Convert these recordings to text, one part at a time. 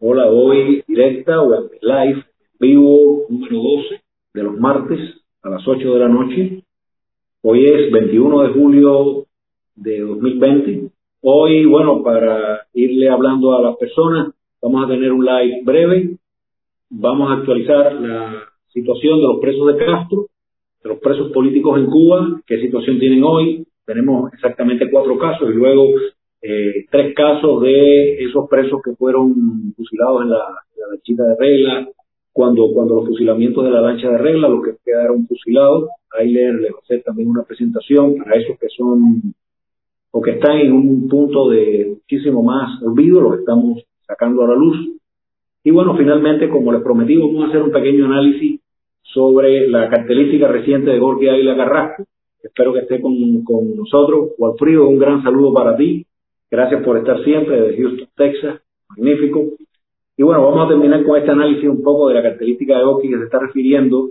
Hola, hoy directa o en live, vivo número 12 de los martes a las 8 de la noche. Hoy es 21 de julio de 2020. Hoy, bueno, para irle hablando a las personas, vamos a tener un live breve. Vamos a actualizar la situación de los presos de Castro, de los presos políticos en Cuba, qué situación tienen hoy. Tenemos exactamente cuatro casos y luego eh, tres casos de esos presos que fueron fusilados en la, lanchita de regla, cuando, cuando los fusilamientos de la lancha de regla, los que quedaron fusilados, ahí les va a hacer también una presentación para esos que son o que están en un punto de muchísimo más olvido, los estamos sacando a la luz. Y bueno, finalmente, como les prometí, vamos a hacer un pequeño análisis sobre la característica reciente de Jorge Águila Carrasco. Espero que esté con, con nosotros. Walfrido, un gran saludo para ti. Gracias por estar siempre desde Houston, Texas. Magnífico. Y bueno, vamos a terminar con este análisis un poco de la característica de Oki que se está refiriendo,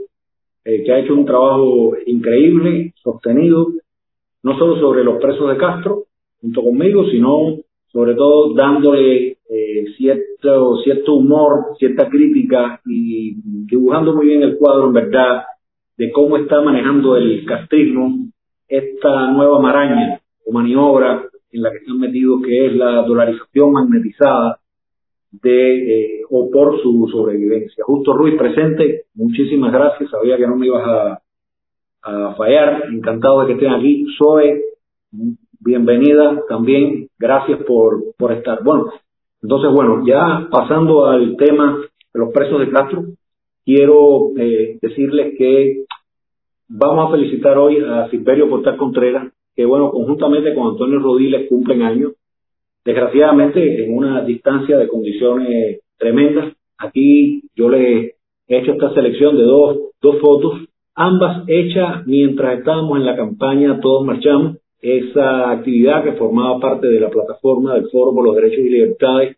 eh, que ha hecho un trabajo increíble, sostenido, no solo sobre los presos de Castro, junto conmigo, sino sobre todo dándole eh, cierto, cierto humor, cierta crítica y dibujando muy bien el cuadro, en verdad, de cómo está manejando el castrismo esta nueva maraña o maniobra en la que están metidos, que es la dolarización magnetizada de eh, o por su sobrevivencia. Justo Ruiz presente, muchísimas gracias, sabía que no me ibas a, fallar, encantado de que estén aquí. Zoe, bienvenida también, gracias por, por estar. Bueno, entonces, bueno, ya pasando al tema de los presos de Castro, quiero eh, decirles que vamos a felicitar hoy a Silverio Portal Contreras, que bueno, conjuntamente con Antonio Rodiles cumplen años, desgraciadamente en una distancia de condiciones tremendas. Aquí yo le he hecho esta selección de dos, dos fotos, ambas hechas mientras estábamos en la campaña Todos Marchamos, esa actividad que formaba parte de la plataforma del Foro por los Derechos y Libertades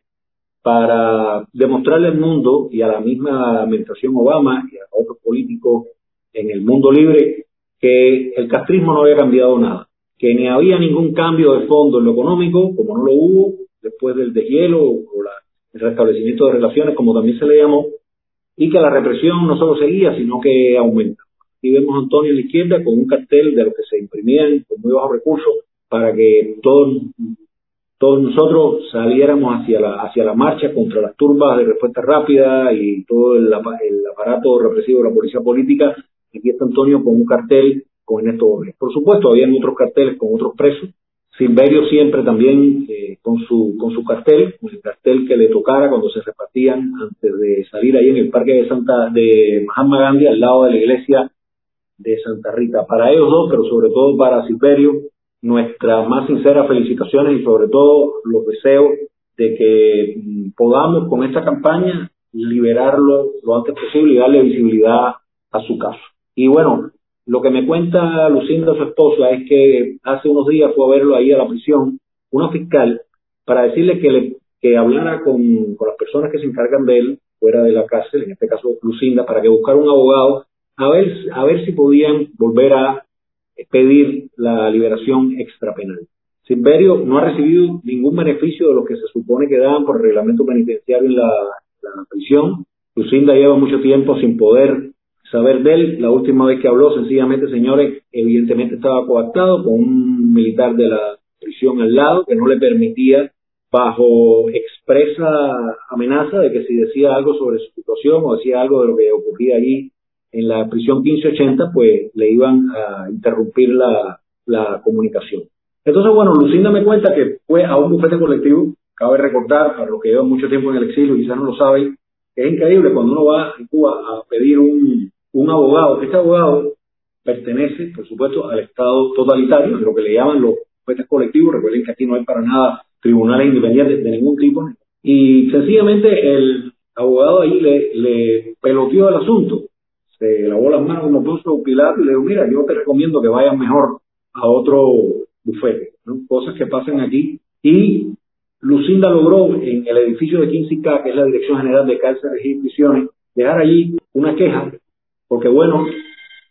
para demostrarle al mundo y a la misma administración Obama y a otros políticos en el mundo libre que el castrismo no había cambiado nada que ni había ningún cambio de fondo en lo económico, como no lo hubo después del deshielo o la, el restablecimiento de relaciones, como también se le llamó, y que la represión no solo seguía, sino que aumenta. Y vemos a Antonio a la izquierda con un cartel de lo que se imprimían con muy bajos recursos para que todos, todos nosotros saliéramos hacia la, hacia la marcha contra las turbas de respuesta rápida y todo el, el aparato represivo de la policía política. Aquí está Antonio con un cartel con Ernesto Por supuesto, habían otros carteles con otros presos. Silverio siempre también eh, con su con su cartel, con el cartel que le tocara cuando se repartían antes de salir ahí en el parque de Santa de Mahatma Gandhi al lado de la iglesia de Santa Rita. Para ellos dos, pero sobre todo para Silverio, nuestras más sinceras felicitaciones y sobre todo los deseos de que mm, podamos con esta campaña liberarlo lo antes posible y darle visibilidad a su caso. Y bueno, lo que me cuenta Lucinda, su esposa, es que hace unos días fue a verlo ahí a la prisión, una fiscal, para decirle que, le, que hablara con, las personas que se encargan de él, fuera de la cárcel, en este caso Lucinda, para que buscara un abogado, a ver, a ver si podían volver a pedir la liberación extrapenal. Silverio no ha recibido ningún beneficio de lo que se supone que dan por reglamento penitenciario en la prisión. Lucinda lleva mucho tiempo sin poder saber de él. La última vez que habló, sencillamente, señores, evidentemente estaba coactado con un militar de la prisión al lado que no le permitía, bajo expresa amenaza de que si decía algo sobre su situación o decía algo de lo que ocurría allí en la prisión 1580, pues le iban a interrumpir la, la comunicación. Entonces, bueno, Lucinda me cuenta que fue a un bufete colectivo, cabe recordar, para los que llevan mucho tiempo en el exilio, quizás no lo saben, es increíble cuando uno va a Cuba a pedir un, un abogado. Este abogado pertenece, por supuesto, al Estado totalitario, lo que le llaman los jueces colectivos. Recuerden que aquí no hay para nada tribunales independientes de ningún tipo. Y sencillamente el abogado ahí le, le peloteó el asunto. Se lavó las manos como puso Pilato y le dijo, mira, yo te recomiendo que vayas mejor a otro bufete. Cosas que pasan aquí. Y Lucinda logró en el edificio de 15K, que es la Dirección General de Cárceles y Prisiones, dejar allí una queja porque bueno,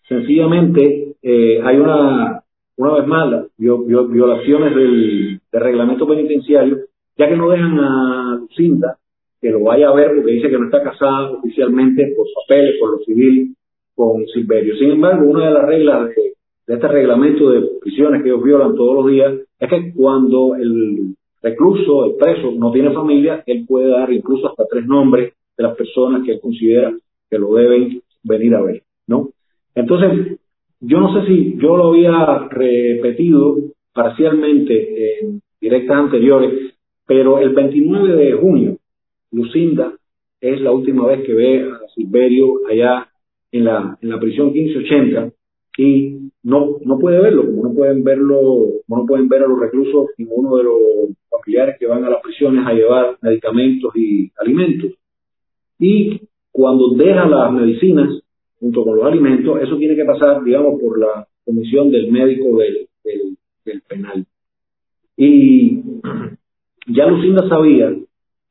sencillamente eh, hay una, una vez más, violaciones del, reglamento penitenciario, ya que no dejan a Lucinda que lo vaya a ver porque dice que no está casada oficialmente por papeles, por lo civil, con Silverio. Sin embargo, una de las reglas de, este reglamento de prisiones que ellos violan todos los días es que cuando el recluso, el preso, no tiene familia, él puede dar incluso hasta tres nombres de las personas que él considera que lo deben venir a ver, ¿no? Entonces, yo no sé si yo lo había repetido parcialmente en directas anteriores, pero el 29 de junio, Lucinda es la última vez que ve a Silverio allá en la, en la prisión 1580 y no, no puede verlo, como no pueden verlo, como no pueden ver a los reclusos ninguno de los familiares que van a las prisiones a llevar medicamentos y alimentos. Y cuando deja las medicinas junto con los alimentos, eso tiene que pasar, digamos, por la comisión del médico del, penal. Y ya Lucinda sabía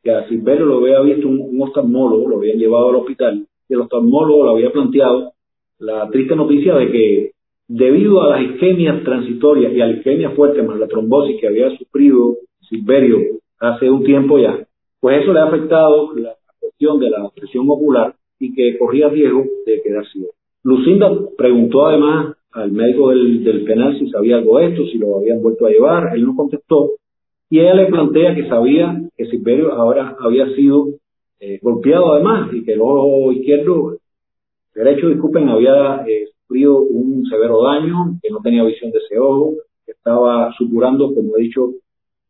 que a Silverio lo había visto un, un oftalmólogo, lo habían llevado al hospital, y el oftalmólogo le había planteado la triste noticia de que debido a las isquemias transitorias y a la isquemia fuerte más la trombosis que había sufrido Silverio hace un tiempo ya, pues eso le ha afectado la cuestión de la presión ocular y que corría riesgo de quedar ciego. Lucinda preguntó además al médico del, penal si sabía algo de esto, si lo habían vuelto a llevar, él no contestó, y ella le plantea que sabía que Silverio ahora había sido eh, golpeado además y que el ojo izquierdo, derecho, disculpen, había eh, sufrido un severo daño, que no tenía visión de ese ojo, que estaba supurando, como he dicho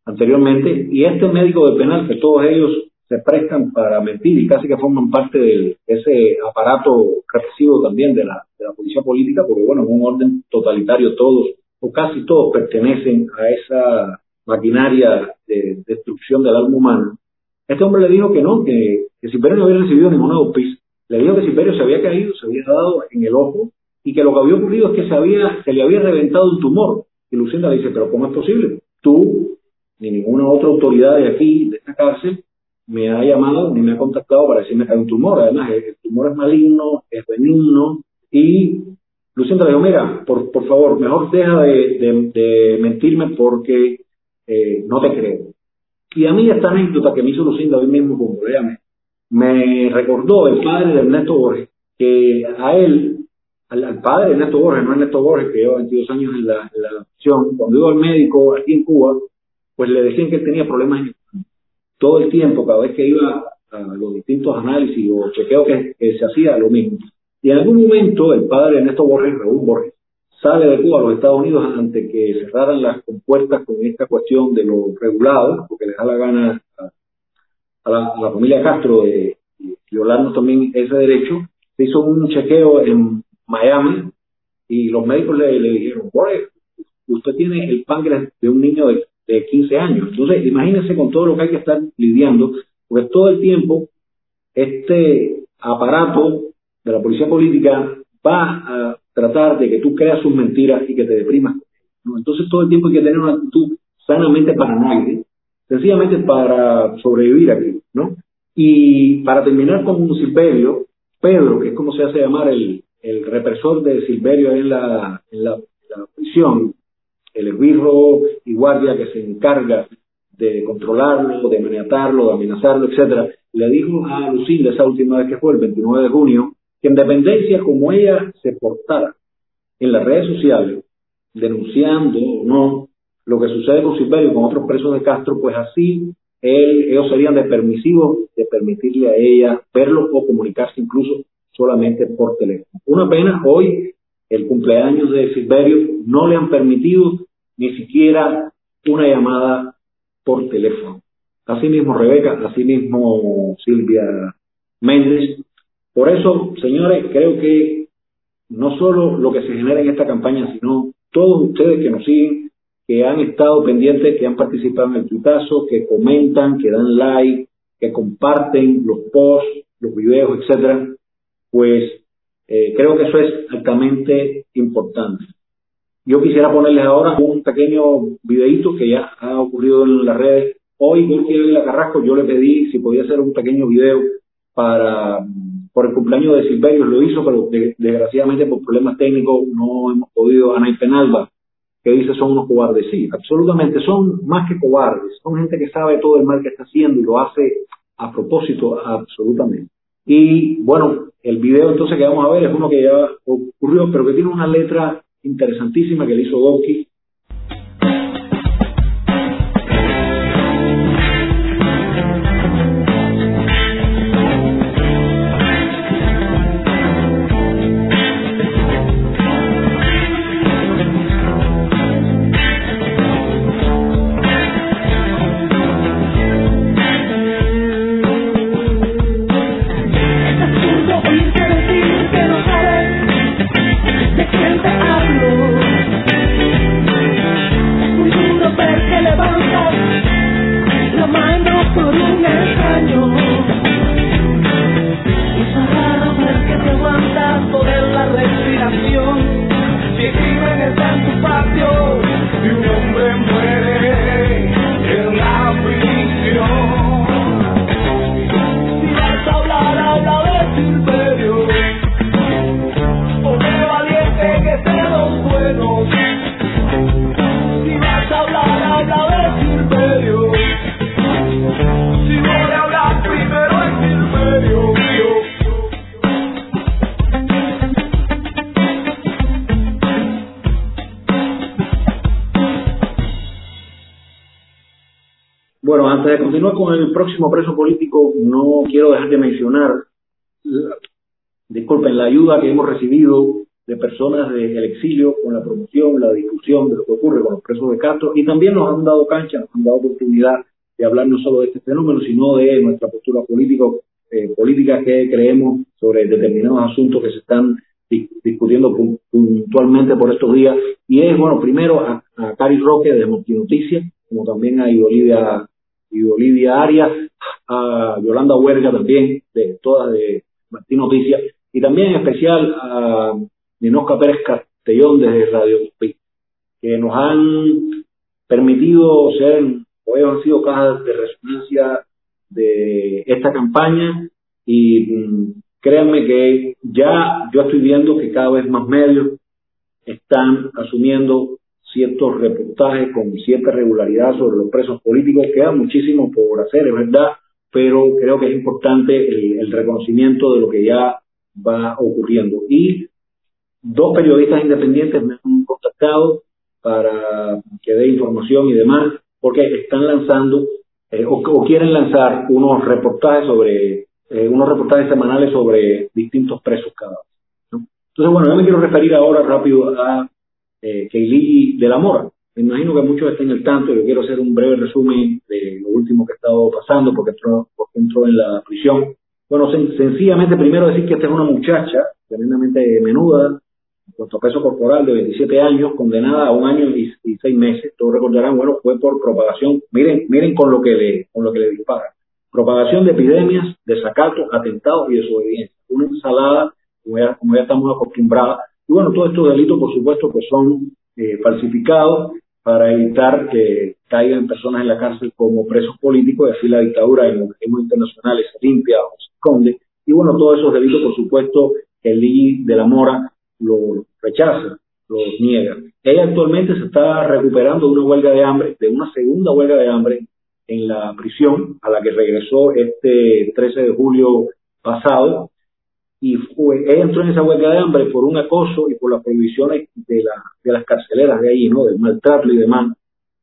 anteriormente, y este médico del penal, que todos ellos se prestan para mentir y casi que forman parte de ese aparato represivo también de la, de la policía política, porque bueno, en un orden totalitario todos o casi todos pertenecen a esa maquinaria de destrucción del alma humana. Este hombre le dijo que no, que, que no había recibido ninguna dosis. Le dijo que Silverio se había caído, se había dado en el ojo y que lo que había ocurrido es que se, había, se le había reventado un tumor. Y Lucinda le dice, pero ¿cómo es posible? Tú, ni ninguna otra autoridad de aquí, de esta cárcel, me ha llamado ni me ha contactado para decirme que hay un tumor. Además, el, tumor es maligno, es benigno. Y Lucinda le dijo, mira, por, por favor, mejor deja de, de, mentirme porque eh, no te creo. Y a mí esta anécdota que me hizo Lucinda hoy mismo como léame, me recordó el padre de Ernesto Borges, que a él, al, padre de Ernesto Borges, no Ernesto Borges, que lleva 22 años en la, en la cuando iba al médico aquí en Cuba, pues le decían que tenía problemas en todo el tiempo, cada vez que iba a los distintos análisis o chequeos que, se hacía, lo mismo. Y en algún momento el padre Ernesto Borges, Raúl Borges, sale de Cuba a los Estados Unidos antes que cerraran las compuertas con esta cuestión de lo regulado, porque les da la gana a, la, familia Castro de, violarnos también ese derecho. Se hizo un chequeo en Miami y los médicos le, le dijeron, Borges, usted tiene el páncreas de un niño de de 15 años. Entonces, imagínense con todo lo que hay que estar lidiando, porque todo el tiempo este aparato de la policía política va a tratar de que tú creas sus mentiras y que te deprimas. Entonces, todo el tiempo hay que tener una actitud sanamente paranoide, sencillamente para sobrevivir aquí, ¿no? Y para terminar con un Silverio, Pedro, que es como se hace llamar el, el represor de Silverio en la, en la prisión, el esbirro y guardia que se encarga de controlarlo, de maniatarlo, de amenazarlo, etcétera, le dijo a Lucinda esa última vez que fue, el 29 de junio, que en dependencia como ella se portara en las redes sociales, denunciando o no lo que sucede con Silverio y con otros presos de Castro, pues así él, ellos serían de permisivos de permitirle a ella verlo o comunicarse incluso solamente por teléfono. Una pena, hoy el cumpleaños de Silverio no le han permitido ni siquiera una llamada por teléfono. Asimismo Rebeca, asimismo Silvia Méndez. Por eso, señores, creo que no solo lo que se genera en esta campaña, sino todos ustedes que nos siguen, que han estado pendientes, que han participado en el tutazo, que comentan, que dan like, que comparten los posts, los videos, etcétera, pues eh, creo que eso es altamente importante. Yo quisiera ponerles ahora un pequeño videito que ya ha ocurrido en las redes. Hoy, la Carrasco, yo le pedí si podía hacer un pequeño video para por el cumpleaños de Silverio, lo hizo, pero desgraciadamente por problemas técnicos no hemos podido. Ana y Penalba, que dice son unos cobardes. Sí, absolutamente, son más que cobardes, son gente que sabe todo el mal que está haciendo y lo hace a propósito, absolutamente. Y bueno, el video entonces que vamos a ver es uno que ya ocurrió, pero que tiene una letra interesantísima que le hizo Doki el próximo preso político, no quiero dejar de mencionar, disculpen, la ayuda que hemos recibido de personas del exilio con la promoción, la difusión de lo que ocurre con los presos de Castro y también nos han dado cancha, nos han dado oportunidad de hablar no solo de este fenómeno, sino de nuestra postura político, eh, política que creemos sobre determinados asuntos que se están discutiendo puntualmente por estos días. Y es, bueno, primero a, a Cari Roque de Noticias, como también a Olivia y Olivia Arias, a Yolanda Huerga también, de todas de Martín Noticias, y también en especial a Ninosca Pérez Castellón desde Radio Pi, que nos han permitido ser, o han sido cajas de resonancia de esta campaña y mm, créanme que ya yo estoy viendo que cada vez más medios están asumiendo ciertos reportajes con cierta regularidad sobre los presos políticos. Queda muchísimo por hacer, es verdad, pero creo que es importante el, reconocimiento de lo que ya va ocurriendo. Y dos periodistas independientes me han contactado para que dé información y demás, porque están lanzando eh, o, quieren lanzar unos reportajes sobre eh, unos reportajes semanales sobre distintos presos cada vez. Entonces, bueno, yo me quiero referir ahora rápido a eh, de la Mora. Me imagino que muchos estén al tanto, yo quiero hacer un breve resumen de lo último que ha estado pasando porque entró, porque entró en la prisión. Bueno, sencillamente primero decir que esta es una muchacha tremendamente menuda, con peso corporal de 27 años, condenada a un año y, seis meses. Todos recordarán, bueno, fue por propagación. Miren, miren con lo que le, con lo que le dispara. Propagación de epidemias, desacatos, atentados y desobediencia. Una ensalada, como ya, como ya estamos acostumbrados, y bueno, todos estos delitos, por supuesto, pues son eh, falsificados para evitar que caigan personas en la cárcel como presos políticos y así la dictadura en los organismos internacionales se limpia o se esconde. Y bueno, todos esos delitos, por supuesto, el I de la Mora lo rechaza, los niega. Ella actualmente se está recuperando de una huelga de hambre, de una segunda huelga de hambre en la prisión a la que regresó este 13 de julio pasado y fue, entró en esa huelga de hambre por un acoso y por las prohibiciones de, la, de las carceleras de ahí, ¿no? Del maltrato y demás.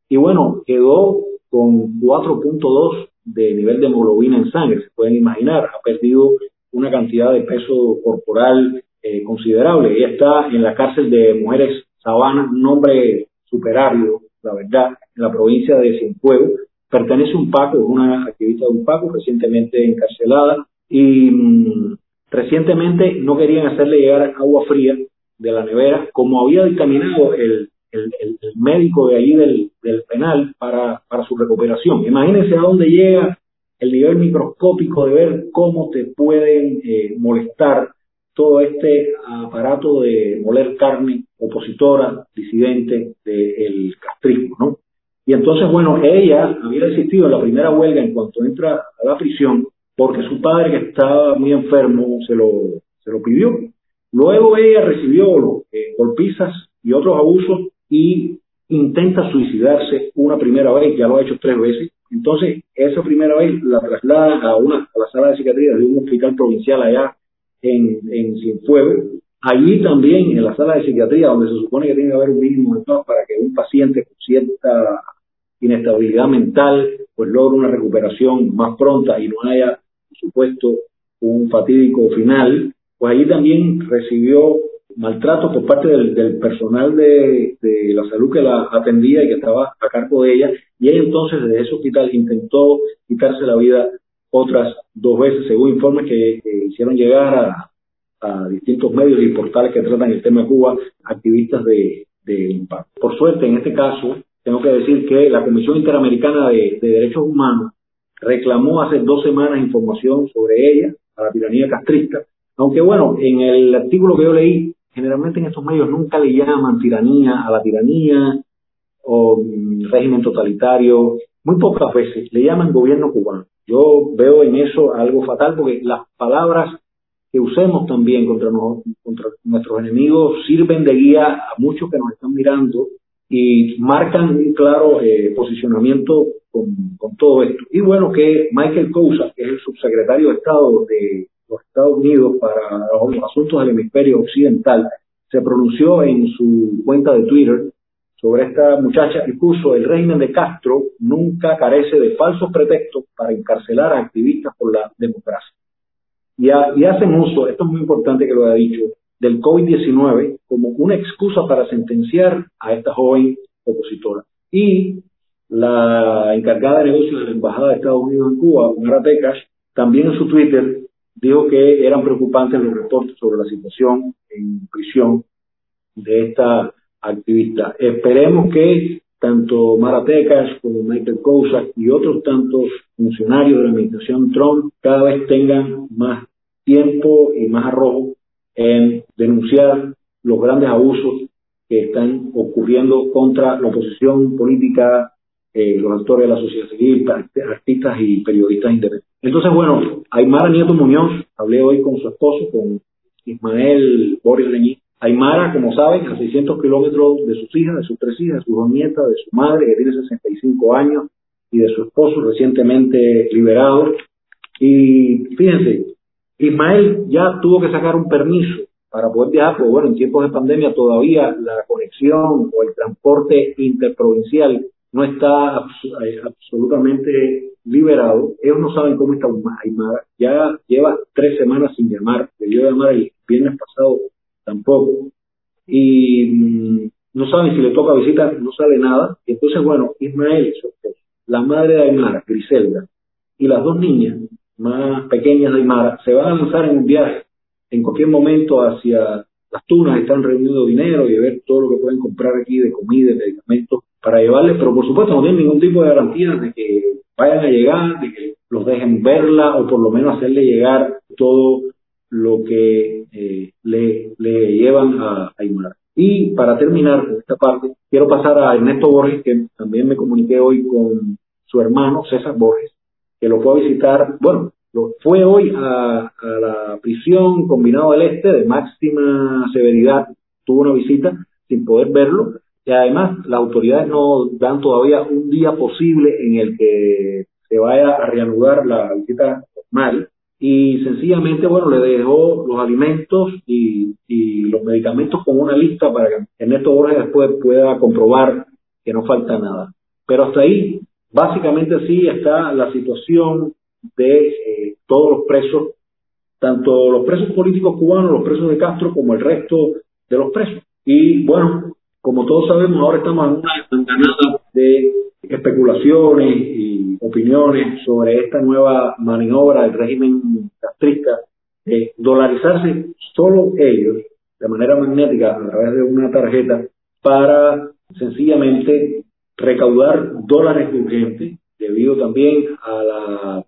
Y bueno, quedó con 4.2 de nivel de hemoglobina en sangre, se pueden imaginar, ha perdido una cantidad de peso corporal eh, considerable. Ella está en la cárcel de mujeres Sabana, un nombre superario, la verdad, en la provincia de Cienfuegos. Pertenece a un Paco, es una activista de un Paco, recientemente encarcelada. Y mm, Recientemente no querían hacerle llegar agua fría de la nevera, como había dictaminado el, el, médico de allí del, penal para, para su recuperación. Imagínense a dónde llega el nivel microscópico de ver cómo te pueden eh, molestar todo este aparato de moler carne opositora, disidente del castrismo, ¿no? Y entonces, bueno, ella había existido en la primera huelga en cuanto entra a la prisión porque su padre que estaba muy enfermo se lo, se lo pidió. Luego ella recibió eh, golpizas y otros abusos y intenta suicidarse una primera vez, ya lo ha hecho tres veces, Entonces, esa primera vez la traslada a una a la sala de psiquiatría de un hospital provincial allá en, en Cienfuegos. Allí también, en la sala de psiquiatría, donde se supone que tiene que haber un mínimo de todo para que un paciente con cierta inestabilidad mental pues logre una recuperación más pronta y no haya, supuesto, un fatídico final, pues allí también recibió maltrato por parte del, personal de, la salud que la atendía y que estaba a cargo de ella, y ella entonces desde ese hospital intentó quitarse la vida otras dos veces, según informes que, hicieron llegar a, distintos medios y portales que tratan el tema de Cuba, activistas de, impacto. Por suerte, en este caso, tengo que decir que la Comisión Interamericana de, de Derechos Humanos reclamó hace dos semanas información sobre ella a la tiranía castrista, aunque bueno, en el artículo que yo leí generalmente en estos medios nunca le llaman tiranía a la tiranía o mm, régimen totalitario, muy pocas veces le llaman gobierno cubano. Yo veo en eso algo fatal porque las palabras que usemos también contra, contra nuestros enemigos sirven de guía a muchos que nos están mirando y marcan un claro eh, posicionamiento con, todo esto. Y bueno, que Michael Cousa, que es el subsecretario de Estado de los Estados Unidos para los asuntos del hemisferio occidental, se pronunció en su cuenta de Twitter sobre esta muchacha y puso el régimen de Castro nunca carece de falsos pretextos para encarcelar a activistas por la democracia. Y hacen uso, esto es muy importante que lo haya dicho, del COVID-19 como una excusa para sentenciar a esta joven opositora. Y la encargada de negocios de la Embajada de Estados Unidos en Cuba, Mara Tekash, también en su Twitter dijo que eran preocupantes los reportes sobre la situación en prisión de esta activista. Esperemos que tanto Mara Tecas como Michael Kousak y otros tantos funcionarios de la administración Trump cada vez tengan más tiempo y más arrojo en denunciar los grandes abusos que están ocurriendo contra la oposición política, eh, los actores de la sociedad civil, artistas y periodistas independientes. Entonces, bueno, Aymara Nieto Muñoz, hablé hoy con su esposo, con Ismael Boris Leñí. Aymara, como saben, a 600 kilómetros de sus hijas, de sus tres hijas, de sus dos nietas, de su madre, que tiene 65 años, y de su esposo recientemente liberado. Y fíjense, Ismael ya tuvo que sacar un permiso para poder viajar, porque bueno, en tiempos de pandemia todavía la conexión o el transporte interprovincial no está eh, absolutamente liberado. Ellos no saben cómo está Aymara. Ya lleva tres semanas sin llamar. Debió llamar el viernes pasado tampoco. Y mm, no saben si le toca visita, no sabe nada. Entonces, bueno, Ismael, la madre de Aymara, Griselda, y las dos niñas más pequeñas de Aymara se van a lanzar en un viaje en cualquier momento hacia las tunas, están reuniendo dinero y ver todo lo que pueden comprar aquí de comida, de medicamentos para llevarles, pero por supuesto no tienen ningún tipo de garantía de que vayan a llegar, de que los dejen verla o por lo menos hacerle llegar todo lo que eh, le, le, llevan a, Aymara. Y para terminar esta parte, quiero pasar a Ernesto Borges, que también me comuniqué hoy con su hermano César Borges, que lo fue a visitar, bueno, fue hoy a, la prisión combinado del Este de máxima severidad, tuvo una visita sin poder verlo, y además las autoridades no dan todavía un día posible en el que se vaya a reanudar la visita normal. Y sencillamente, bueno, le dejó los alimentos y, y los medicamentos con una lista para que Ernesto Borges después pueda comprobar que no falta nada. Pero hasta ahí, básicamente sí está la situación de eh, todos los presos, tanto los presos políticos cubanos, los presos de Castro, como el resto de los presos. Y bueno, como todos sabemos, ahora estamos en una andanada de especulaciones y opiniones sobre esta nueva maniobra del régimen castrista de dolarizarse solo ellos de manera magnética a través de una tarjeta para sencillamente recaudar dólares urgentes debido también a la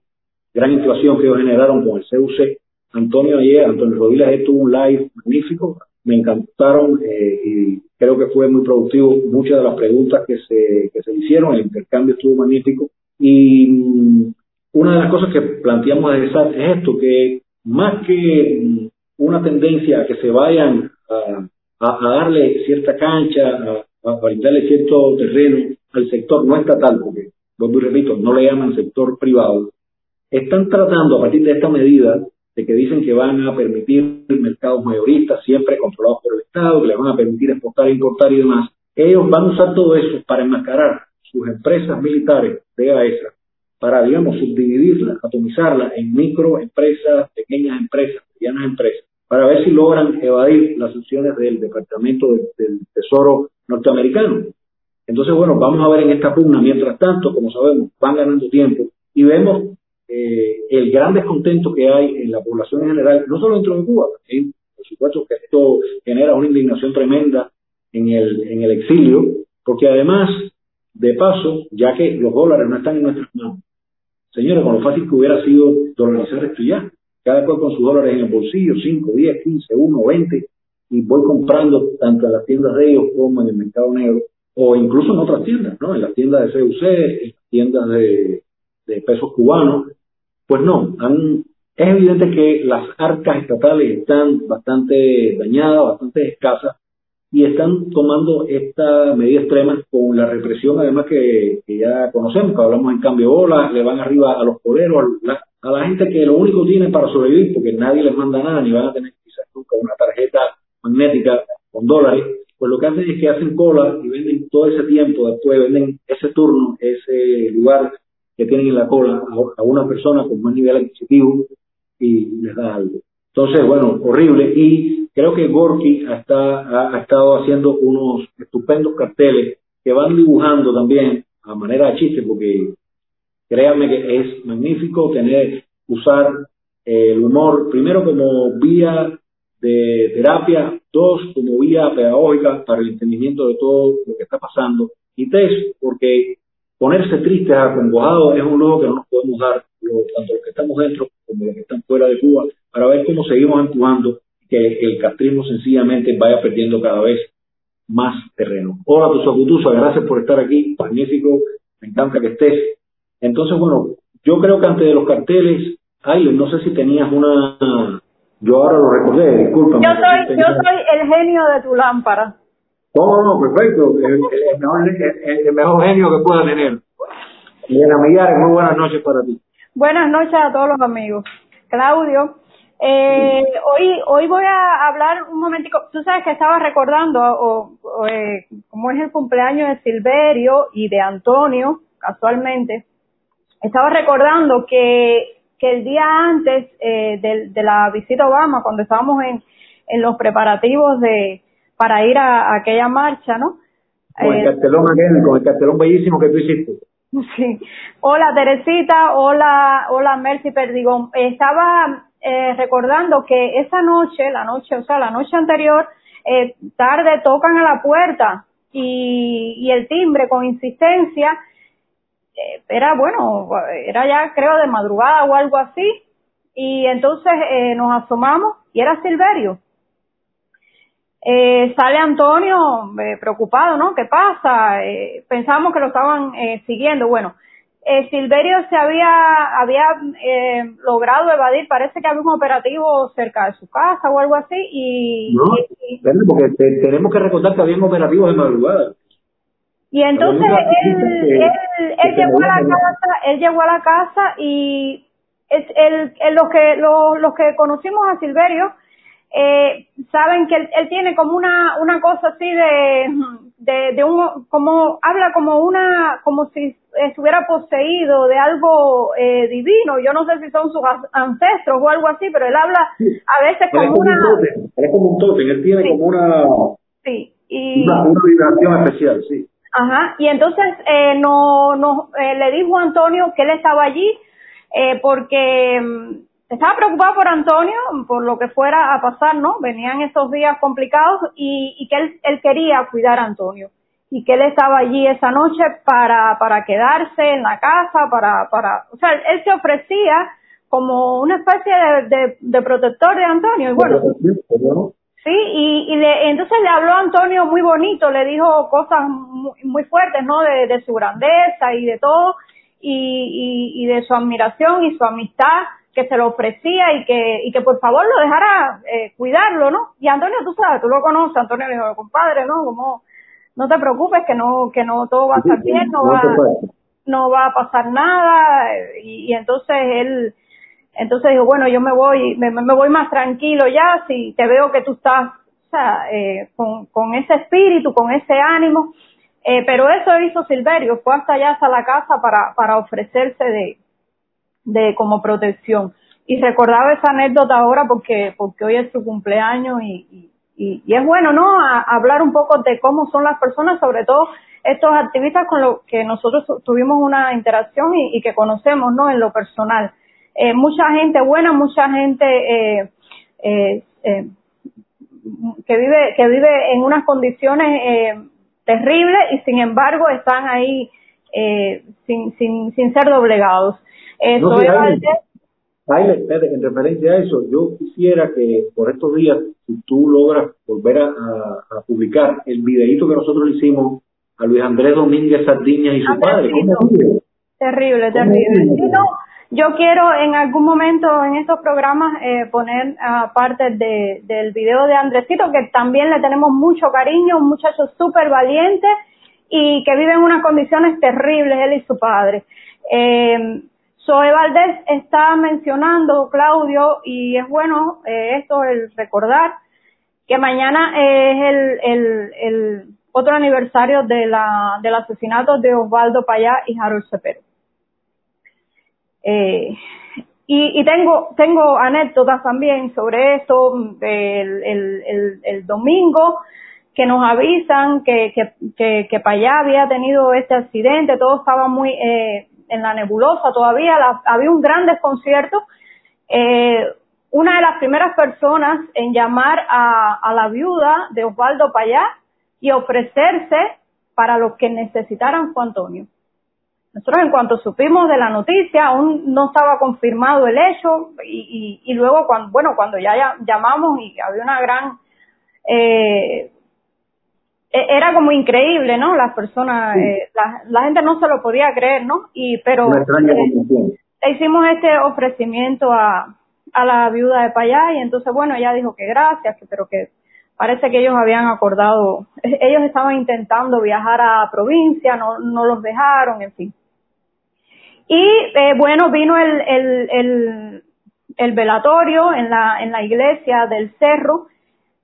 gran inflación que ellos generaron con el CUC. Antonio ayer, Antonio Rodríguez tuvo un live magnífico. Me encantaron eh, y creo que fue muy productivo muchas de las preguntas que se, que se hicieron, el intercambio estuvo magnífico. Y mm, una de las cosas que planteamos es esto, que más que mm, una tendencia a que se vayan a, darle cierta cancha, a, brindarle cierto terreno al sector no estatal, porque vuelvo y repito, no le llaman sector privado, están tratando a partir de esta medida de que dicen que van a permitir mercados mayoristas siempre controlados por el Estado, que le van a permitir exportar, importar y demás, ellos van a usar todo eso para enmascarar sus empresas militares de AESA, para, digamos, subdividirlas, atomizarlas en microempresas, pequeñas empresas, medianas empresas, para ver si logran evadir las sanciones del Departamento del Tesoro norteamericano. Entonces, bueno, vamos a ver en esta pugna. Mientras tanto, como sabemos, van ganando tiempo y vemos eh, el gran descontento que hay en la población en general, no solo dentro de Cuba, por supuesto que esto genera una indignación tremenda en el, en el exilio, porque además, de paso, ya que los dólares no están en nuestras manos, señores, con lo fácil que hubiera sido dolarizar esto ya, cada cual con sus dólares en el bolsillo, 5, 10, 15, 1, 20, y voy comprando tanto en las tiendas de ellos como en el mercado negro, o incluso en otras tiendas, ¿no? En las tiendas de CUC, en las tiendas de, de pesos cubanos, pues no, es evidente que las arcas estatales están bastante dañadas, bastante escasas, y están tomando esta medida extrema con la represión, además que, ya conocemos, que hablamos en cambio bola, le van arriba a los poderos, a la, gente que lo único tiene para sobrevivir, porque nadie les manda nada, ni van a tener quizás nunca una tarjeta magnética con dólares, pues lo que hacen es que hacen cola y venden todo ese tiempo, después venden ese turno, ese lugar que tienen en la cola a, una persona con más nivel adquisitivo y les da algo. Entonces, bueno, horrible. Y creo que Gorky ha, ha estado haciendo unos estupendos carteles que van dibujando también a manera de chiste, porque créanme que es magnífico tener, usar el humor, primero como vía de terapia, dos, como vía pedagógica para el entendimiento de todo lo que está pasando, y tres, porque ponerse tristes, acongojados, es un lujo que no nos podemos dar, tanto los que estamos dentro como los que están fuera de Cuba, para ver cómo seguimos empujando que el castrismo sencillamente vaya perdiendo cada vez más terreno. Hola, Tusacutusa, gracias por estar aquí, magnífico, me encanta que estés. Entonces, bueno, yo creo que antes de los carteles, ay, no sé si tenías una, yo ahora lo recordé, disculpa. Yo soy, yo soy el genio de tu lámpara. No, no, perfecto. El, mejor, genio que pueda tener. Elena Millares, muy buenas noches para ti. Buenas noches a todos los amigos. Claudio, eh, hoy hoy voy a hablar un momentico. Tú sabes que estaba recordando o, eh, cómo es el cumpleaños de Silverio y de Antonio, casualmente. Estaba recordando que, que el día antes eh, de, de la visita a Obama, cuando estábamos en, en los preparativos de, para ir a, aquella marcha, ¿no? Con el eh, cartelón con el cartelón bellísimo que tú hiciste. Sí. Hola Teresita, hola, hola Mercy Perdigón. Estaba eh, recordando que esa noche, la noche, o sea, la noche anterior, eh, tarde tocan a la puerta y, y el timbre con insistencia, eh, era bueno, era ya creo de madrugada o algo así, y entonces eh, nos asomamos y era Silverio. Eh, sale Antonio eh, preocupado, ¿no? ¿Qué pasa? Eh, pensamos que lo estaban eh, siguiendo. Bueno, eh, Silverio se había, había eh, logrado evadir, parece que había un operativo cerca de su casa o algo así y... No, porque tenemos que recordar que había un operativo de madrugada. Y entonces él, él, llegó a la casa, él llegó a la casa y el, el, los que los, los que conocimos a Silverio eh, saben que él, tiene como una, una cosa así de, de, de un, como, habla como una, como si estuviera poseído de algo eh, divino, yo no sé si son sus ancestros o algo así, pero él habla a veces como, una... es como un totem, él tiene como una... Sí, y... Una, vibración especial, sí. Ajá, y entonces eh, no, no, eh, le dijo a Antonio que él estaba allí eh, porque mm, estaba preocupado por Antonio, por lo que fuera a pasar, ¿no? Venían esos días complicados y, y que él, él quería cuidar a Antonio y que él estaba allí esa noche para, para quedarse en la casa, para, para, o sea, él se ofrecía como una especie de, de, protector de Antonio y bueno, sí, y, y le, entonces le habló a Antonio muy bonito, le dijo cosas muy, muy fuertes, ¿no? De, de su grandeza y de todo y, y, y de su admiración y su amistad que se lo ofrecía y que, y que por favor lo dejara eh, cuidarlo, ¿no? Y Antonio, tú sabes, tú lo conoces, Antonio le dijo, compadre, ¿no? Como, no te preocupes que no, que no todo va a estar bien, no va, no va a pasar nada y, entonces él entonces dijo bueno yo me voy me, me, voy más tranquilo ya si te veo que tú estás o sea, eh, con, con ese espíritu con ese ánimo eh, pero eso hizo Silverio fue hasta allá hasta la casa para para ofrecerse de de como protección y recordaba esa anécdota ahora porque porque hoy es su cumpleaños y, y, y es bueno no hablar un poco de cómo son las personas sobre todo estos activistas con los que nosotros tuvimos una interacción y, que conocemos, ¿no? En lo personal. Eh, mucha gente buena, mucha gente eh, eh, eh que vive que vive en unas condiciones eh, terribles y sin embargo están ahí eh, sin, sin, sin ser doblegados. No, sí, en referencia a eso, yo quisiera que por estos días, si tú logras volver a, a publicar el videíto que nosotros hicimos a Luis Andrés Domínguez Sardiña y su padre. Terrible, terrible. yo quiero en algún momento en estos programas eh, poner aparte de, del video de Andresito, que también le tenemos mucho cariño, un muchacho súper valiente y que vive en unas condiciones terribles, él y su padre. Eh, Zoe Valdés está mencionando, Claudio, y es bueno eh, esto el recordar, que mañana es el, el, el otro aniversario de la, del asesinato de Osvaldo Payá y Harold Cepero. Eh, y, y, tengo, tengo anécdotas también sobre esto, el, el, el, el domingo que nos avisan que, que, que, que, Payá había tenido este accidente, todo estaba muy eh, en la nebulosa todavía, había un gran desconcierto. Eh, una de las primeras personas en llamar a, la viuda de Osvaldo Payá y ofrecerse para los que necesitaran Juan Antonio. Nosotros en cuanto supimos de la noticia, aún no estaba confirmado el hecho y, y, luego cuando, bueno, cuando ya llamamos y había una gran, eh, era como increíble, ¿no? Las personas, eh, la, la, gente no se lo podía creer, ¿no? Y, pero eh, hicimos este ofrecimiento a, a la viuda de Payá y entonces, bueno, ella dijo que gracias, que, pero que parece que ellos habían acordado, ellos estaban intentando viajar a provincia, no, no los dejaron, en fin. Y eh, bueno, vino el, el, el, el, velatorio en la, en la iglesia del cerro,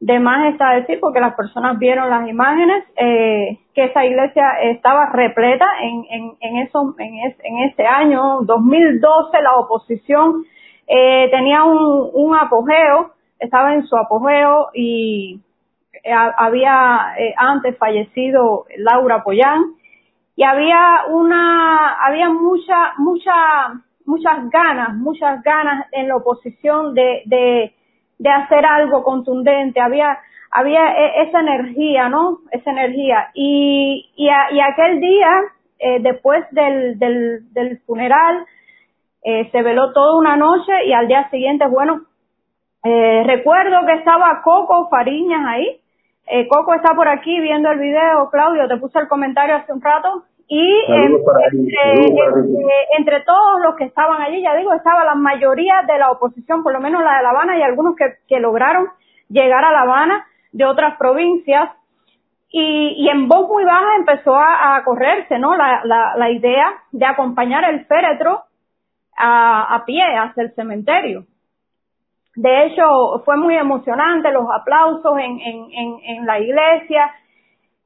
de más está decir, porque las personas vieron las imágenes, eh, que esa iglesia estaba repleta en, en, en, eso, en, en ese año, 2012, la oposición eh, tenía un, un apogeo, estaba en su apogeo y eh, había eh, antes fallecido Laura Poyán y había una había mucha mucha muchas ganas muchas ganas en la oposición de de, de hacer algo contundente había había e, esa energía no esa energía y y, y aquel día eh, después del, del del funeral eh, se veló toda una noche y al día siguiente bueno eh, recuerdo que estaba Coco Fariñas ahí. Eh, Coco está por aquí viendo el video. Claudio, te puse el comentario hace un rato. Y entre, todos los que estaban allí, ya digo, estaba la mayoría de la oposición, por lo menos la de La Habana, y algunos que, que lograron llegar a La Habana de otras provincias. Y, y en voz muy baja empezó a, a correrse, ¿no? La, la, la idea de acompañar el féretro a, a pie hacia el cementerio. De hecho, fue muy emocionante los aplausos en, en, en, en la iglesia.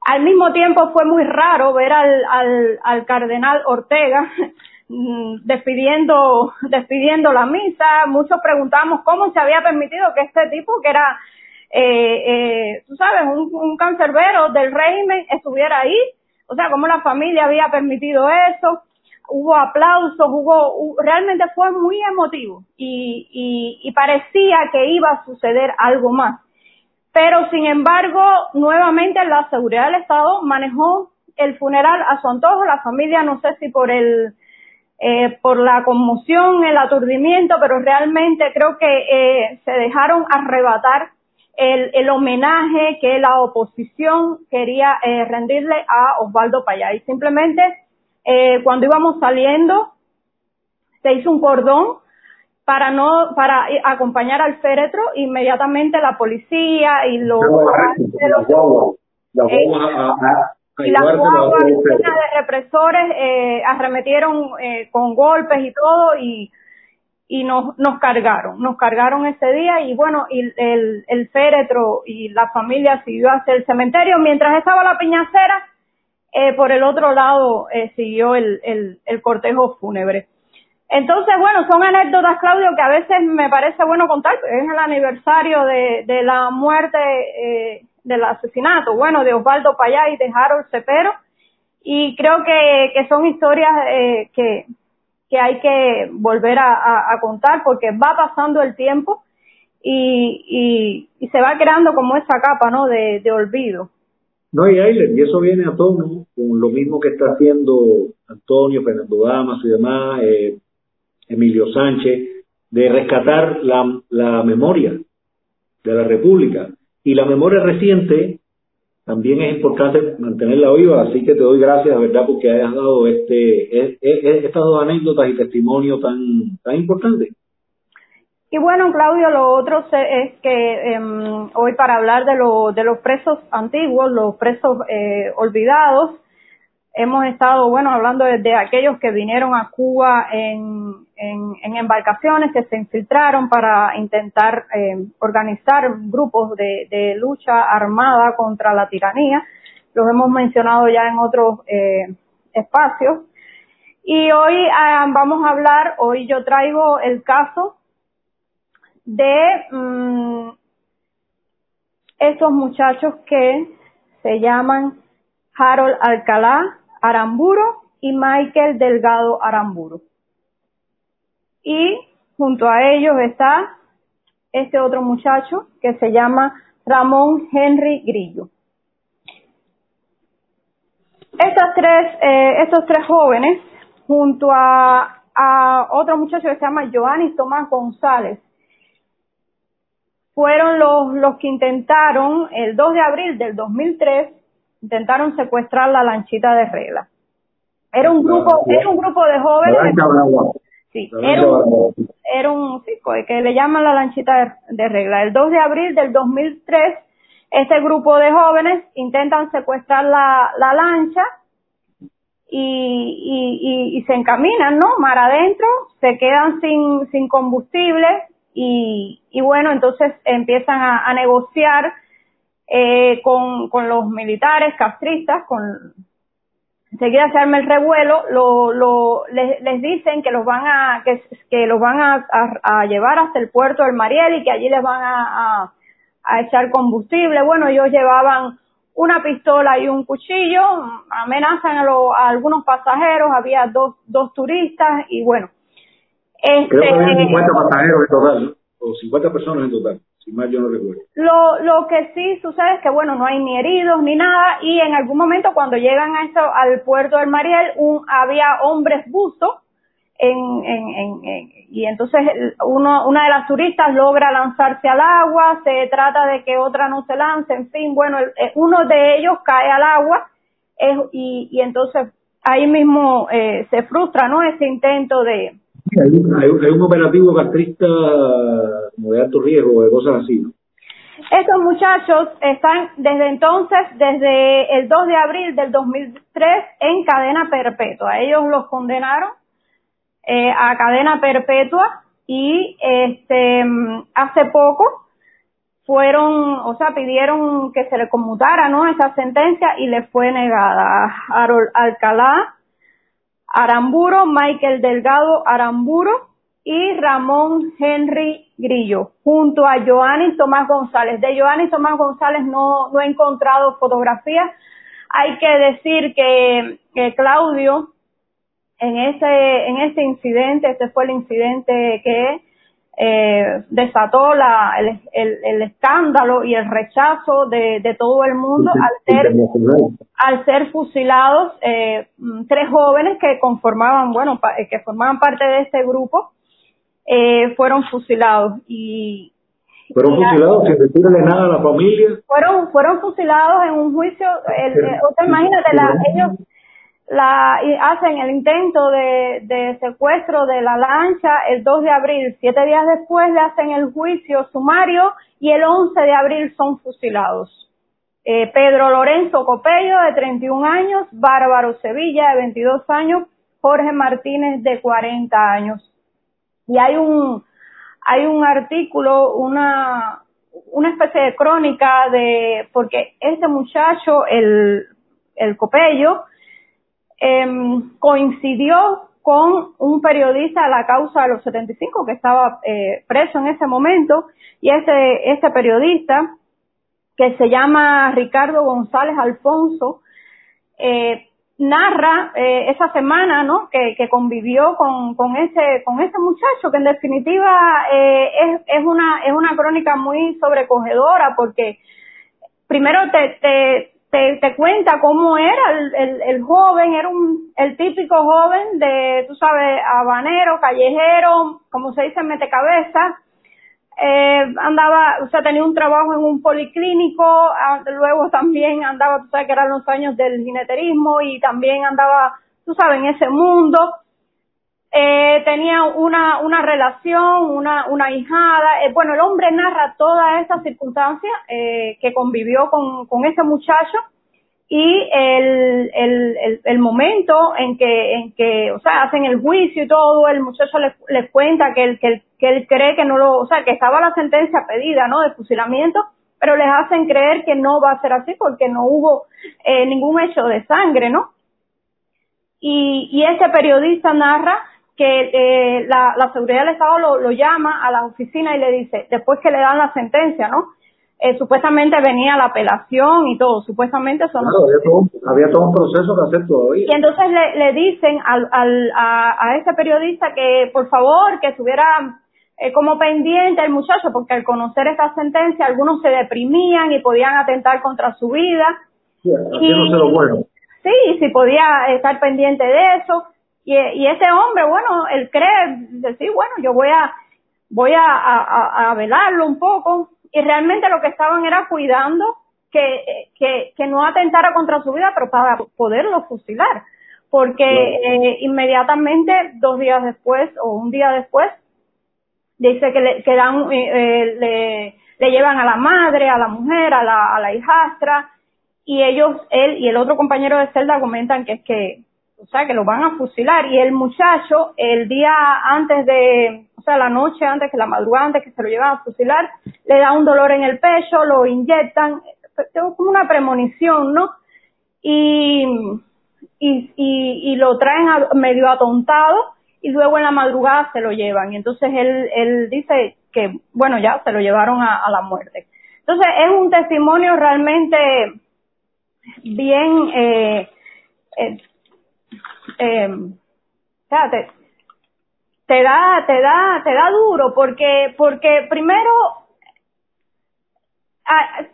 Al mismo tiempo fue muy raro ver al, al, al cardenal Ortega mm, despidiendo, despidiendo la misa. Muchos preguntamos cómo se había permitido que este tipo, que era, eh, eh, tú sabes, un, cancerbero del régimen, estuviera ahí. O sea, cómo la familia había permitido eso hubo aplausos, hubo, realmente fue muy emotivo y, y, y parecía que iba a suceder algo más. Pero sin embargo, nuevamente la seguridad del Estado manejó el funeral a su antojo, la familia no sé si por el, eh, por la conmoción, el aturdimiento, pero realmente creo que eh, se dejaron arrebatar el, el, homenaje que la oposición quería eh, rendirle a Osvaldo Payá. Y simplemente eh, cuando íbamos saliendo, se hizo un cordón para no para acompañar al féretro inmediatamente la policía y los y las guaguas de represores eh, arremetieron eh, con golpes y todo y y nos, nos cargaron, nos cargaron ese día y bueno, y el, el féretro y la familia siguió hacia el cementerio. Mientras estaba la piñacera, eh, por el otro lado eh, siguió el, el, el cortejo fúnebre. Entonces, bueno, son anécdotas, Claudio, que a veces me parece bueno contar, es el aniversario de, de la muerte, eh, del asesinato, bueno, de Osvaldo Payá y de Harold Cepero, y creo que, que son historias eh, que, hay que volver a, contar porque va pasando el tiempo y, y, se va creando como esa capa ¿no? de, olvido. No, y y eso viene a tono con lo mismo que está haciendo Antonio, Fernando Damas y demás, eh, Emilio Sánchez, de rescatar la, memoria de la República. Y la memoria reciente también es importante mantenerla viva, así que te doy gracias, ¿verdad?, porque hayas dado este, estas dos anécdotas y testimonios tan, tan importantes. Y bueno, Claudio, lo otro es que em, hoy para hablar de, lo, de los presos antiguos, los presos eh, olvidados, hemos estado, bueno, hablando de, aquellos que vinieron a Cuba en, en, embarcaciones, que se infiltraron para intentar eh, organizar grupos de, lucha armada contra la tiranía. Los hemos mencionado ya en otros eh, espacios. Y hoy ah, vamos a hablar, hoy yo traigo el caso de mm, esos muchachos que se llaman Harold Alcalá, Aramburo y Michael Delgado Aramburo. Y junto a ellos está este otro muchacho que se llama Ramón Henry Grillo. Tres, eh, estos tres jóvenes, junto a, otro muchacho que se llama Joanis Tomás González, fueron los, los que intentaron el 2 de abril del 2003 intentaron secuestrar la lanchita de regla. Era un grupo, era un grupo de jóvenes. Sí, era un, era un que le llaman la lanchita de, regla. El 2 de abril del 2003, este grupo de jóvenes intentan secuestrar la, la lancha y, y, y, se encaminan, ¿no? Mar adentro, se quedan sin, sin combustible y, y bueno, entonces empiezan a, a negociar eh, con, con los militares castristas, con enseguida se arma el revuelo, lo, lo, les, les dicen que los van a, que, que los van a, a, llevar hasta el puerto del Mariel y que allí les van a, a, echar combustible. Bueno, ellos llevaban una pistola y un cuchillo, amenazan a, a algunos pasajeros, había dos, dos turistas y bueno. Este, Creo que había 50 pasajeros en total, o 50 personas en total. Lo, lo que sí sucede es que, bueno, no hay ni heridos ni nada y en algún momento cuando llegan a eso, al puerto del Mariel, un, había hombres bustos en, en, en, y entonces uno, una de las turistas logra lanzarse al agua, se trata de que otra no se lance, en fin, bueno, eh, uno de ellos cae al agua y, y entonces ahí mismo eh, se frustra, ¿no? Ese intento de, hay, un operativo castrista de alto riesgo, de cosas así, ¿no? Estos muchachos están desde entonces, desde el 2 de abril del 2003, en cadena perpetua. Ellos los condenaron eh, a cadena perpetua y este hace poco fueron, o sea, pidieron que se le conmutara, ¿no? Esa sentencia y le fue negada. a Alcalá Aramburo, Michael Delgado Aramburo y Ramón Henry Grillo, junto a Joanis Tomás González. De Joanis Tomás González no, no he encontrado fotografías. Hay que decir que, que Claudio, en ese, en ese incidente, este fue el incidente que eh, desató la, el, el, el, escándalo y el rechazo de, de todo el mundo al ser, al ser fusilados eh, tres jóvenes que conformaban, bueno, eh, que formaban parte de este grupo, eh, fueron fusilados. Y fueron fusilados sin decirle nada a la familia. Fueron, fueron fusilados en un juicio, el, usted imagínate, la, ellos la hacen el intento de, de, secuestro de la lancha el 2 de abril. Siete días después le hacen el juicio sumario y el 11 de abril son fusilados. eh, Pedro Lorenzo Copello, de 31 años, Bárbaro Sevilla, de 22 años, Jorge Martínez, de 40 años. Y hay un, hay un artículo, una, una especie de crónica de, porque este muchacho, el, el Copello, em, coincidió con un periodista de la causa de los 75 que estaba eh, preso en ese momento y ese, ese periodista que se llama Ricardo González Alfonso, eh, narra eh, esa semana, ¿no? Que, que convivió con, con ese con ese muchacho que en definitiva eh, es, es una es una crónica muy sobrecogedora porque primero te, te te, te cuenta cómo era el, el, el, joven, era un, el típico joven de, tú sabes, habanero, callejero, como se dice, mete cabeza, eh, andaba, o sea, tenía un trabajo en un policlínico, ah, luego también andaba, tú sabes que eran los años del jineterismo y también andaba, tú sabes, en ese mundo. Eh, tenía una, una relación, una, una hijada. Eh, bueno, el hombre narra toda esa circunstancia eh, que convivió con, con ese muchacho y el, el, el, momento en que, en que, o sea, hacen el juicio y todo, el muchacho les, les cuenta que él, que, que él cree que no lo, o sea, que estaba la sentencia pedida, ¿no? De fusilamiento, pero les hacen creer que no va a ser así porque no hubo eh, ningún hecho de sangre, ¿no? Y, y ese periodista narra que eh, la, la seguridad del Estado lo, lo llama a la oficina y le dice, después que le dan la sentencia, ¿no? eh, supuestamente venía la apelación y todo, supuestamente son... había, todo, un proceso que hacer todavía. Y entonces le, le dicen al, al, a, a ese periodista que por favor que estuviera eh, como pendiente el muchacho, porque al conocer esta sentencia algunos se deprimían y podían atentar contra su vida. Sí, y, no lo bueno. Sí, si podía estar pendiente de eso. Y, y ese hombre, bueno, él cree, sí, bueno, yo voy a voy a, a, a velarlo un poco, y realmente lo que estaban era cuidando que, que, que no atentara contra su vida, pero para poderlo fusilar. Porque eh, inmediatamente, dos días después o un día después, dice que le, que dan, eh, eh, le, le llevan a la madre, a la mujer, a la, a la hijastra, y ellos, él y el otro compañero de celda comentan que es que, o sea, que lo van a fusilar. Y el muchacho, el día antes de, o sea, la noche antes, que la madrugada antes que se lo llevan a fusilar, le da un dolor en el pecho, lo inyectan, tengo como una premonición, ¿no? Y, y, y, lo traen medio atontado y luego en la madrugada se lo llevan. Y entonces él, él dice que, bueno, ya se lo llevaron a, a la muerte. Entonces es un testimonio realmente bien, eh, eh, eh, te, te da, te da, te da duro porque, porque primero Ah,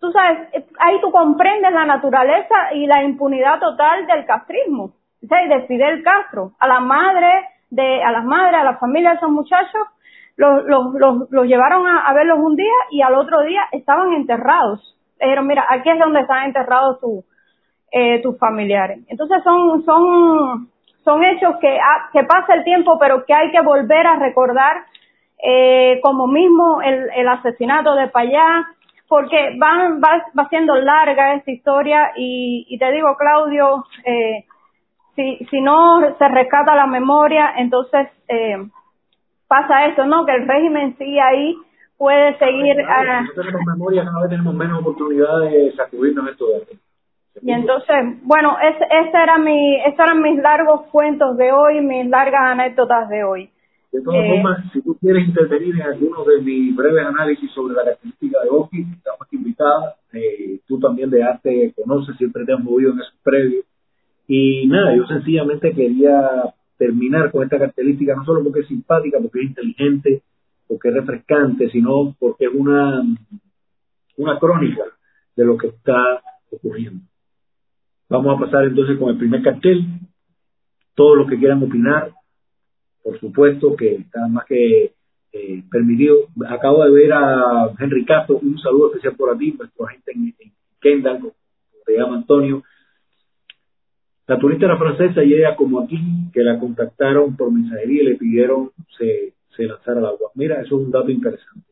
tú sabes, ahí tú comprendes la naturaleza y la impunidad total del castrismo, ¿sí? de Fidel Castro, a la madre de, a las madres, a la familia de esos muchachos, los, los, los, los llevaron a, a, verlos un día y al otro día estaban enterrados. Dijeron, mira, aquí es donde están enterrados tu, eh, tus familiares. Entonces son, son, son hechos que, ah, que pasa el tiempo, pero que hay que volver a recordar, eh, como mismo el, el asesinato de Payá, porque van, va, va siendo larga esta historia y, y te digo, Claudio, eh, si, si no se rescata la memoria, entonces eh, pasa eso, ¿no? Que el régimen sigue ahí, puede seguir... Claro, no tenemos memoria, cada vez tenemos menos oportunidades de sacudirnos esto de Y entonces, bueno, ese, ese era mi, esos eran mis largos cuentos de hoy, mis largas anécdotas de hoy. De todas eh, formas, si tú quieres intervenir en alguno de mis breves análisis sobre la característica de Oki, estamos invitada. Eh, tú también de arte conoces, siempre te has movido en esos previos. Y nada, yo sencillamente quería terminar con esta característica, no solo porque es simpática, porque es inteligente, porque es refrescante, sino porque es una, una crónica de lo que está ocurriendo. Vamos a pasar entonces con el primer cartel. Todos los que quieran opinar, por supuesto que está más que eh, permitido. Acabo de ver a Henry Castro, un saludo especial por ti, nuestro agente en, en Kendall, como se llama Antonio. La turista era francesa y ella como aquí, que la contactaron por mensajería y le pidieron se, se lanzara al agua. Mira, eso es un dato interesante.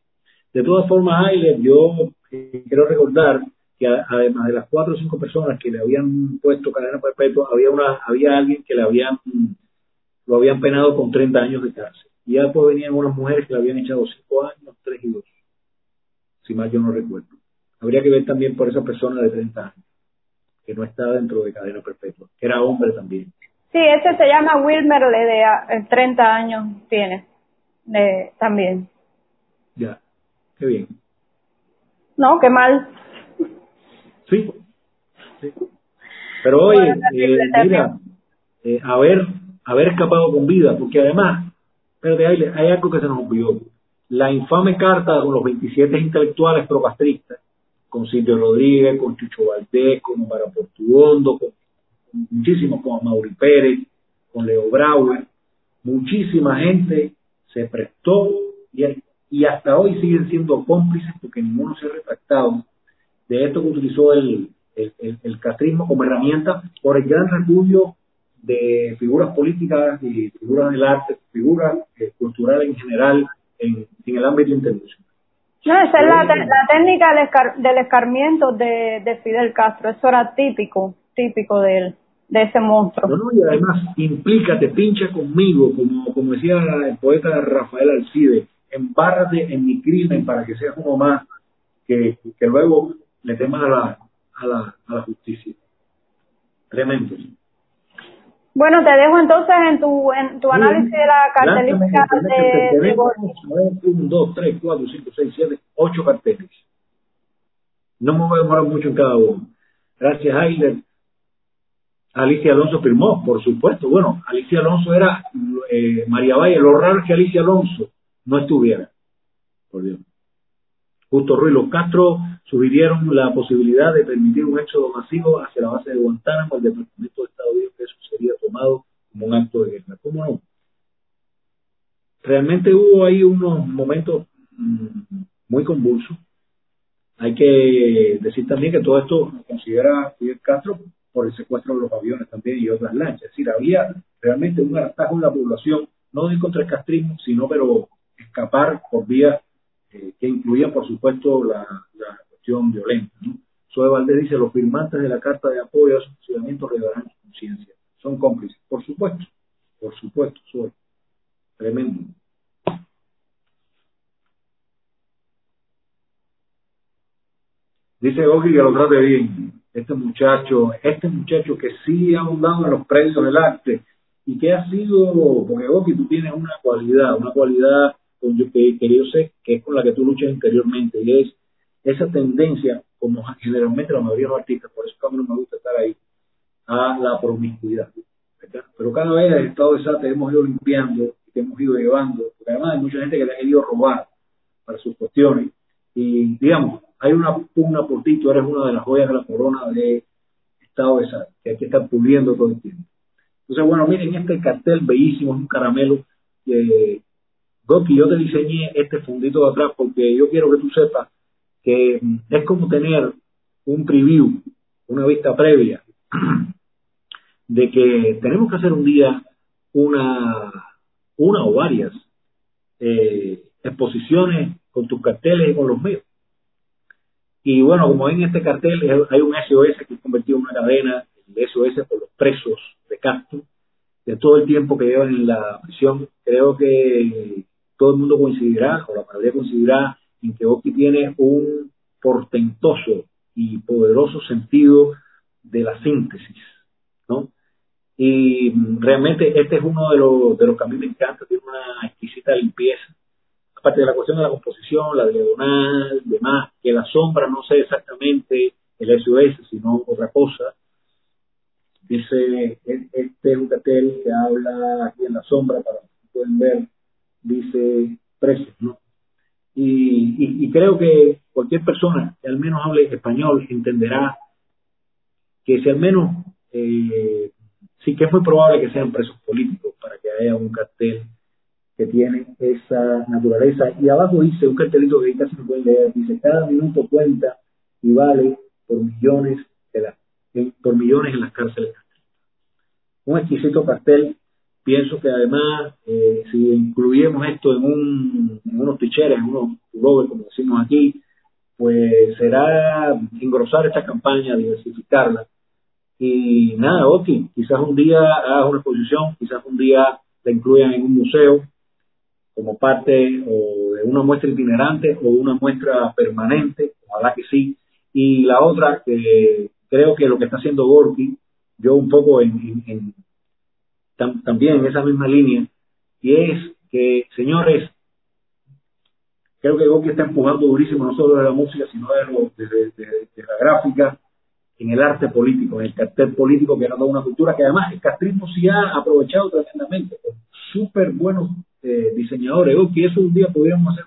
De todas formas, Ailer, yo eh, quiero recordar que además de las cuatro o cinco personas que le habían puesto cadena perpetua, había una había alguien que le habían lo habían penado con 30 años de cárcel. Y ya después venían unas mujeres que le habían echado 5 años, 3 y 2, si mal yo no recuerdo. Habría que ver también por esa persona de 30 años, que no está dentro de cadena perpetua, que era hombre también. Sí, ese se llama Wilmer, de 30 años tiene, de, también. Ya, qué bien. No, qué mal. Sí, sí. Pero oye, eh, mira, eh, a ver, haber escapado con vida, porque además, pero hay, hay algo que se nos olvidó. La infame carta con los 27 intelectuales procastristas, con Silvio Rodríguez, con Chucho Valdés, con Omar Portuondo, con, muchísimos, con Mauri Pérez, con Leo Brauer, muchísima gente se prestó y, y hasta hoy siguen siendo cómplices porque ninguno se ha retractado de esto que utilizó el, el, el, castrismo como herramienta por el gran repudio de figuras políticas y figuras del arte, figuras eh, culturales en general en, el ámbito internacional. No, esa es la, la técnica del, escarmiento de, de, Fidel Castro, eso era típico, típico de él, de ese monstruo. No, no, y además implícate, pincha conmigo, como, como decía el poeta Rafael Alcide, embárrate en mi crimen para que seas uno más, que, que luego le temas a la, a la, a la justicia. Tremendo. Bueno, te dejo entonces en tu, en tu análisis de la cartelística de, de 1, 2, 3, 4, 5, 6, 7, 8 carteles. No me voy a demorar mucho en cada uno. Gracias, Ailer. Alicia Alonso firmó, por supuesto. Bueno, Alicia Alonso era eh, María Valle. Lo raro es que Alicia Alonso no estuviera. Por Dios. Justo Ruiz Los Castro sugirieron la posibilidad de permitir un éxodo masivo hacia la base de Guantánamo, el Departamento de Estados Unidos, que eso sería tomado como un acto de guerra. ¿Cómo no? Realmente hubo ahí unos momentos mm, muy convulsos. Hay que decir también que todo esto considera Fidel Castro por el secuestro de los aviones también y otras lanchas. Es decir, había realmente un ataque en la población, no de contra el castrismo, sino pero escapar por vía eh, que incluía, por supuesto, la, cuestión violenta. ¿no? Soe Valdés dice, los firmantes de la Carta de Apoyo a su funcionamiento revelarán su conciencia. Son cómplices, por supuesto, por supuesto, soy tremendo. Dice Gogi que lo trate bien. Este muchacho, este muchacho que sí ha ahondado en los precios del arte y que ha sido, porque Gogi tú tienes una cualidad, una cualidad que, yo sé que es con la que tú luchas interiormente, y es esa tendencia, como generalmente la mayoría de los artistas, por eso a mí no me gusta estar ahí, a la promiscuidad. Pero cada vez el estado de SAT hemos ido limpiando, que hemos ido llevando, porque además hay mucha gente que le ha querido robar para sus cuestiones, y digamos, hay una pugna por ti, tú eres una de las joyas de la corona de estado de SAT, que hay que estar puliendo todo el tiempo. Entonces, bueno, miren este cartel bellísimo, es un caramelo que Goki, yo te diseñé este fundito de atrás porque yo quiero que tú sepas que es como tener un preview, una vista previa de que tenemos que hacer un día una, una o varias eh, exposiciones con tus carteles y con los míos. Y bueno, como en este cartel hay un SOS que es convertido en una cadena, el SOS por los presos de Castro, de todo el tiempo que llevan en la prisión, creo que todo el mundo coincidirá, o la mayoría coincidirá, en que Oki tiene un portentoso y poderoso sentido de la síntesis, ¿no? Y realmente este es uno de los, de los que a mí me encanta, tiene una exquisita limpieza. Aparte de la cuestión de la composición, la diagonal, demás, que la sombra no sé exactamente el SOS, sino otra cosa. Dice, e, este es un cartel que habla aquí en la sombra, para que pueden ver dice precios, ¿no? Y, y, creo que cualquier persona que al menos hable español entenderá que si al menos, eh, sí que es muy probable que sean presos políticos para que haya un cartel que tiene esa naturaleza. Y abajo dice un cartelito que casi no pueden leer, dice cada minuto cuenta y vale por millones de la, por millones en las cárceles. Un exquisito cartel pienso que además, eh, si incluyemos esto en, un, en unos ticheres, en unos pullovers, como decimos aquí, pues será engrosar esta campaña, diversificarla. Y nada, ok, quizás un día hagas una exposición, quizás un día la incluyan en un museo como parte o de una muestra itinerante o una muestra permanente, ojalá que sí. Y la otra, que creo que lo que está haciendo Gorky, yo un poco en, también en esa misma línea, y es que, señores, creo que Gorky está empujando durísimo no solo de la música, sino de, de, la gráfica, en el arte político, en el cartel político que ha dado una cultura que además el castrismo sí ha aprovechado tremendamente, súper buenos eh, diseñadores. que eso un día podríamos hacer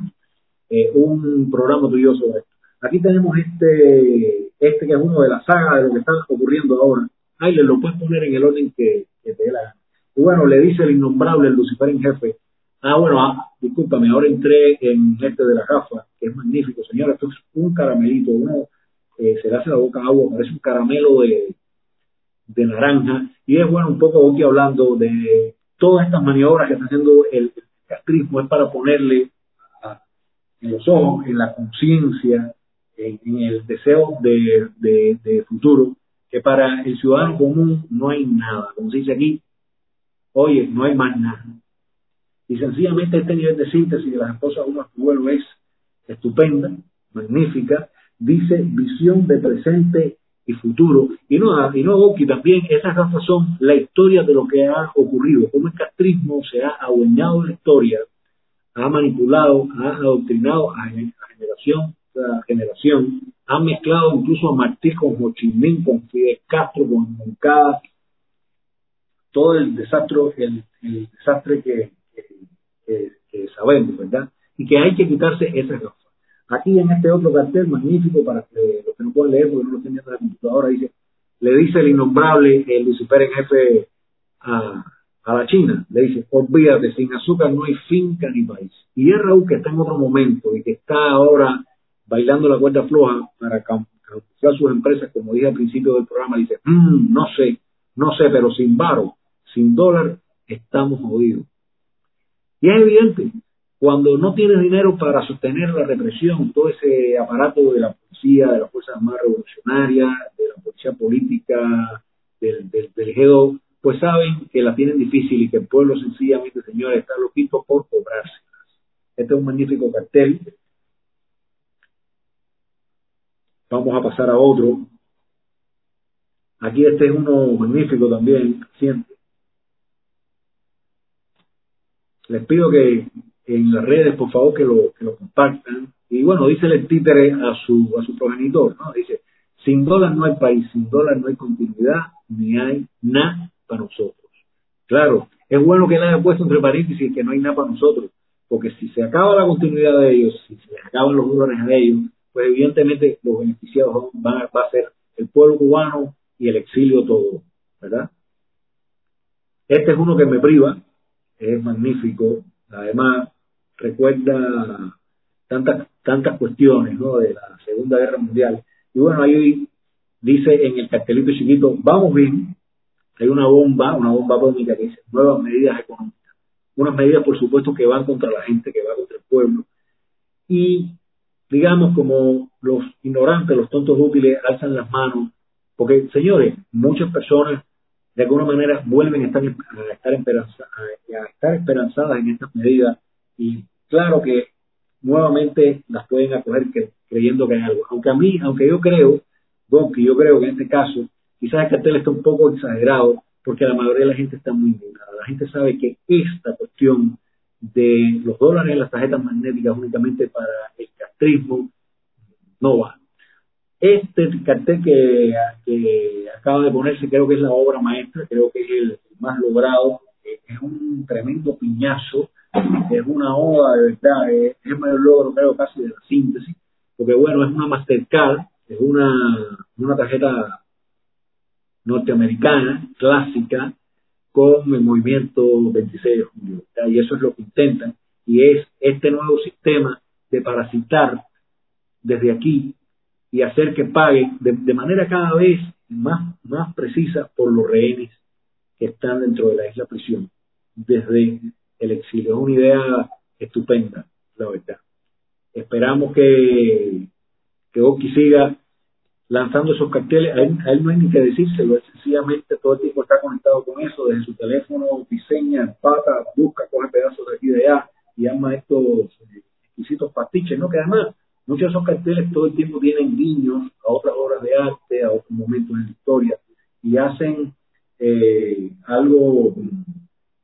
eh, un programa tuyo sobre esto. Aquí tenemos este, este que es uno de la saga de lo que está ocurriendo ahora. Ahí le lo puedes poner en el orden que, te dé la Y bueno, le dice el innombrable, el Lucifer en jefe. Ah, bueno, ah, discúlpame, ahora entré en este de la gafa, que es magnífico. Señora, esto es un caramelito. Uno eh, se le hace la boca agua, parece un caramelo de, de naranja. Y es bueno un poco aquí hablando de todas estas maniobras que está haciendo el castrismo, es para ponerle en los ojos, en la conciencia, en, el deseo de, futuro, que para el ciudadano común no hay nada. Como se dice aquí, oye, no hay más nada. Y sencillamente este nivel de síntesis de las esposas de pueblo es estupenda, magnífica, dice visión de presente y futuro. Y no, y no Oki, también esas gafas son la historia de lo que ha ocurrido, cómo el castrismo se ha adueñado de la historia, ha manipulado, ha adoctrinado a, generación tras generación, ha mezclado incluso a Martí con Ho con Fidel Castro, con Moncada, todo el desastre, el, desastre que, que sabemos, ¿verdad? Y que hay que quitarse esas gafas. Aquí en este otro cartel magnífico, para que los que no pueden leer porque no lo tienen en la computadora, dice, le dice el innombrable, el Lucifer en jefe a, a la China, le dice, olvídate, sin azúcar no hay finca ni país. Y es Raúl que está en otro momento y que está ahora bailando la cuerda floja para camuflar sus empresas, como dije al principio del programa, dice, mm, no sé, no sé, pero sin varo, sin dólar, estamos jodidos. Y es evidente, cuando no tienes dinero para sostener la represión, todo ese aparato de la policía, de las fuerzas más revolucionarias, de la policía política, del, del, G2, pues saben que la tienen difícil y que el pueblo sencillamente, señores, está loquito por cobrárselas. Este es un magnífico cartel. Vamos a pasar a otro. Aquí este es uno magnífico también, siempre. Les pido que en las redes, por favor, que lo, que lo compartan. Y bueno, dice el títere a su, a su progenitor, ¿no? Dice, sin dólar no hay país, sin dólar no hay continuidad, ni hay nada para nosotros. Claro, es bueno que le haya puesto entre paréntesis que no hay nada para nosotros, porque si se acaba la continuidad de ellos, si se acaban los dólares de ellos, pues evidentemente los beneficiados van a, va a ser el pueblo cubano y el exilio todo, ¿verdad? Este es uno que me priva, es magnífico, además recuerda tantas tantas cuestiones ¿no? de la Segunda Guerra Mundial. Y bueno, ahí dice en el cartelito chiquito, vamos bien, hay una bomba, una bomba atómica que nuevas medidas económicas. Unas medidas, por supuesto, que van contra la gente, que van contra el pueblo. Y, digamos, como los ignorantes, los tontos útiles, alzan las manos, porque, señores, muchas personas de alguna manera vuelven a estar, a estar, a estar esperanzadas en estas medidas y claro que nuevamente las pueden acoger creyendo que hay algo. Aunque a mí, aunque yo creo, bueno, que yo creo que en este caso quizás el cartel está un poco exagerado porque la mayoría de la gente está muy indignada. La gente sabe que esta cuestión de los dólares en las tarjetas magnéticas únicamente para el castrismo no va. Este cartel que, acaba de ponerse creo que es la obra maestra, creo que es el más logrado, es un tremendo piñazo es una oda de verdad, es, el mayor logro creo casi de la síntesis, porque bueno, es una Mastercard, es una, una tarjeta norteamericana, clásica, con el movimiento 26 de julio, y eso es lo que intentan, y es este nuevo sistema de parasitar desde aquí y hacer que paguen de, de manera cada vez más, más precisa por los rehenes que están dentro de la isla prisión, desde el exilio. Es una idea estupenda, la verdad. Esperamos que que Oki siga lanzando esos carteles, a él, no hay ni que decírselo, sencillamente todo el tiempo está conectado con eso, desde su teléfono, diseña, pata, busca, coge pedazos de aquí de allá y ama estos exquisitos pastiches, ¿no? Que además muchos de esos carteles todo el tiempo tienen guiños a otras obras de arte, a otros momentos en la historia y hacen eh, algo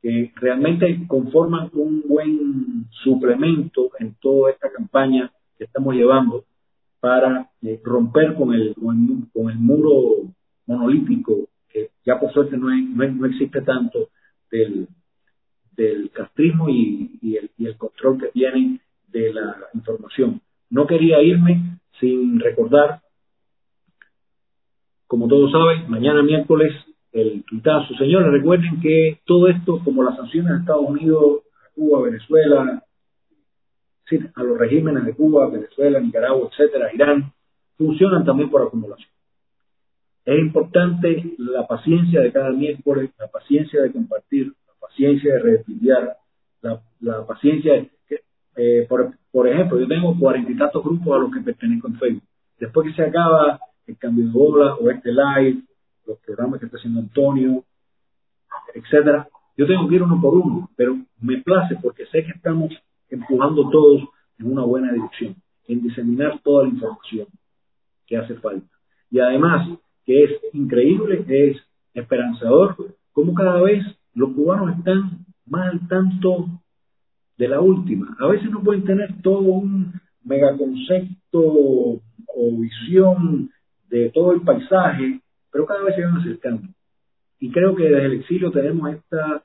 que realmente conforman un buen suplemento en toda esta campaña que estamos llevando para eh, romper con el, con el, muro monolítico que ya por suerte no, no, existe tanto del, del castrismo y, y, el, y el control que tienen de la. No quería irme sin recordar, como todos saben, mañana miércoles el tuitazo. Señores, recuerden que todo esto, como las sanciones de Estados Unidos, Cuba, Venezuela, a los regímenes de Cuba, Venezuela, Nicaragua, etcétera, Irán, funcionan también por acumulación. Es importante la paciencia de cada miércoles, la paciencia de compartir, la paciencia de reestudiar, la, paciencia de eh, por, por, ejemplo, yo tengo cuarenta y tantos grupos a los que pertenezco en Facebook. Después que se acaba el cambio de bola o este live, los programas que está haciendo Antonio, etcétera, yo tengo que ir uno por uno, pero me place porque sé que estamos empujando todos en una buena dirección, en diseminar toda la información que hace falta. Y además, que es increíble, es esperanzador, como cada vez los cubanos están más al tanto de la última. A veces no pueden tener todo un megaconcepto o visión de todo el paisaje, pero cada vez se van acercando. Y creo que desde el exilio tenemos esta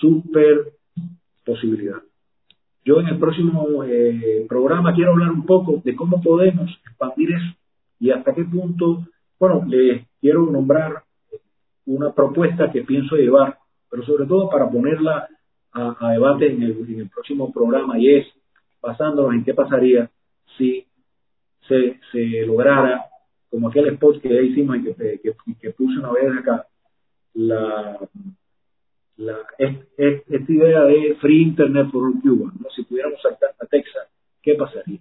super posibilidad. Yo en el próximo eh, programa quiero hablar un poco de cómo podemos expandir eso y hasta qué punto, bueno, les quiero nombrar una propuesta que pienso llevar, pero sobre todo para ponerla a, debate en el, próximo programa y es basándonos en qué pasaría si se, se lograra, como aquel spot que ya hicimos y que, que, que puse una vez acá, la la, esta idea de free internet por Cuba, ¿no? si pudiéramos saltar a Texas, ¿qué pasaría?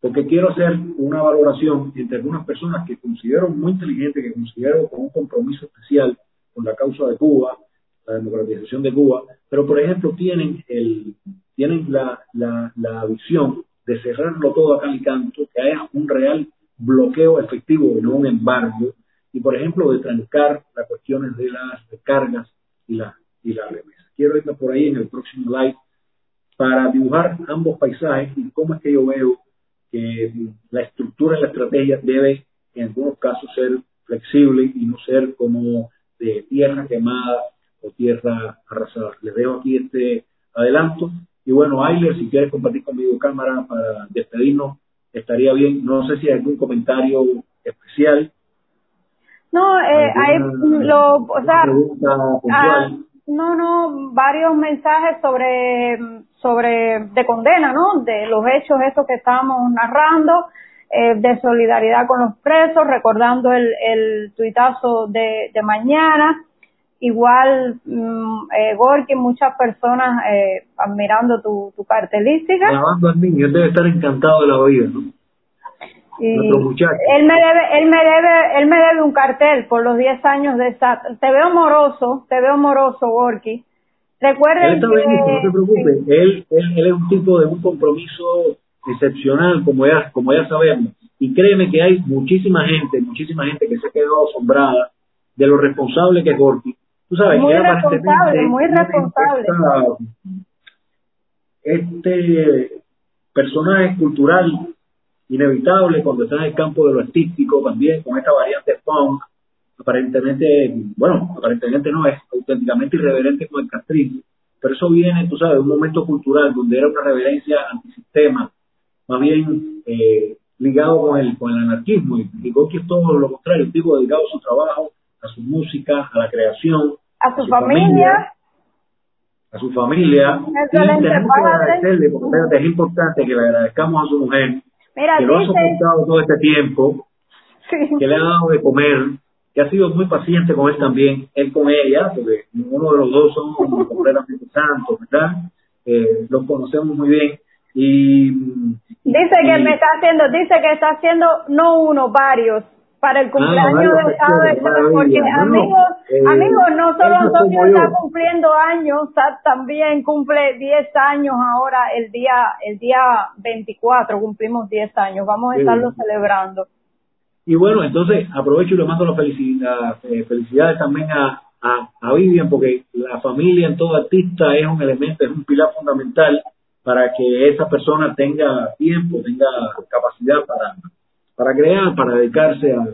Porque quiero hacer una valoración entre algunas personas que considero muy inteligentes, que considero con un compromiso especial con la causa de Cuba, la democratización de Cuba, pero por ejemplo tienen el tienen la, la, visión de cerrarlo todo a cal y canto, que haya un real bloqueo efectivo y no un embargo, y por ejemplo de trancar las cuestiones de las cargas y la, y la remesa. Quiero irme por ahí en el próximo live para dibujar ambos paisajes y cómo es que yo veo que la estructura y la estrategia debe en algunos casos ser flexible y no ser como de tierra quemada o tierra arrasada. Les dejo aquí este adelanto. Y bueno, Ailer, si quieres compartir conmigo cámara para despedirnos, estaría bien. No sé si hay algún comentario especial no, eh, hay, lo, o sea, ah, no, no, varios mensajes sobre, sobre, de condena, ¿no? De los hechos estos que estamos narrando, eh, de solidaridad con los presos, recordando el, el tuitazo de, de mañana. Igual, mm, eh, Gorky, muchas personas eh, admirando tu, tu cartelística. Alabando al niño, debe estar encantado de la vida, ¿no? Y él me debe, él me debe, él me debe un cartel por los 10 años de esa. Te veo moroso, te veo moroso, Gorky. Recuerden él que, no te preocupes. Él, él, es un tipo de un compromiso excepcional, como ya, como ya sabemos. Y créeme que hay muchísima gente, muchísima gente que se ha quedado asombrada de lo responsable que es Gorky. Tú sabes, muy responsable, muy responsable. Este personaje cultural inevitable cuando está en el campo de lo artístico también, con esta variante punk, aparentemente, bueno, aparentemente no es auténticamente irreverente con el castrismo, pero eso viene, tú sabes, de un momento cultural donde era una reverencia antisistema, más bien eh, ligado con el, con el anarquismo, y digo que es todo lo contrario, un tipo dedicado a su trabajo, a su música, a la creación, a su, familia, a su familia, y tenemos que agradecerle, porque es importante que le agradezcamos a su mujer, que lo ha soportado todo este tiempo, que le ha dado de comer, que ha sido muy paciente con él también, él con ella, porque ninguno de los dos son completamente santos, ¿verdad? Eh, los conocemos muy bien. Y dice que me está haciendo, dice que está haciendo no uno, varios para el ah, cumpleaños de Sábado, porque amigos, eh, amigos, no solo Antonio está cumpliendo años, también cumple 10 años ahora, el día el día 24 cumplimos 10 años, vamos a estarlo celebrando. Y bueno, entonces aprovecho y le mando las eh, felicidades también a, a, a Vivian, porque la familia en todo artista es un elemento, es un pilar fundamental para que esa persona tenga tiempo, tenga capacidad para para crear, para dedicarse a,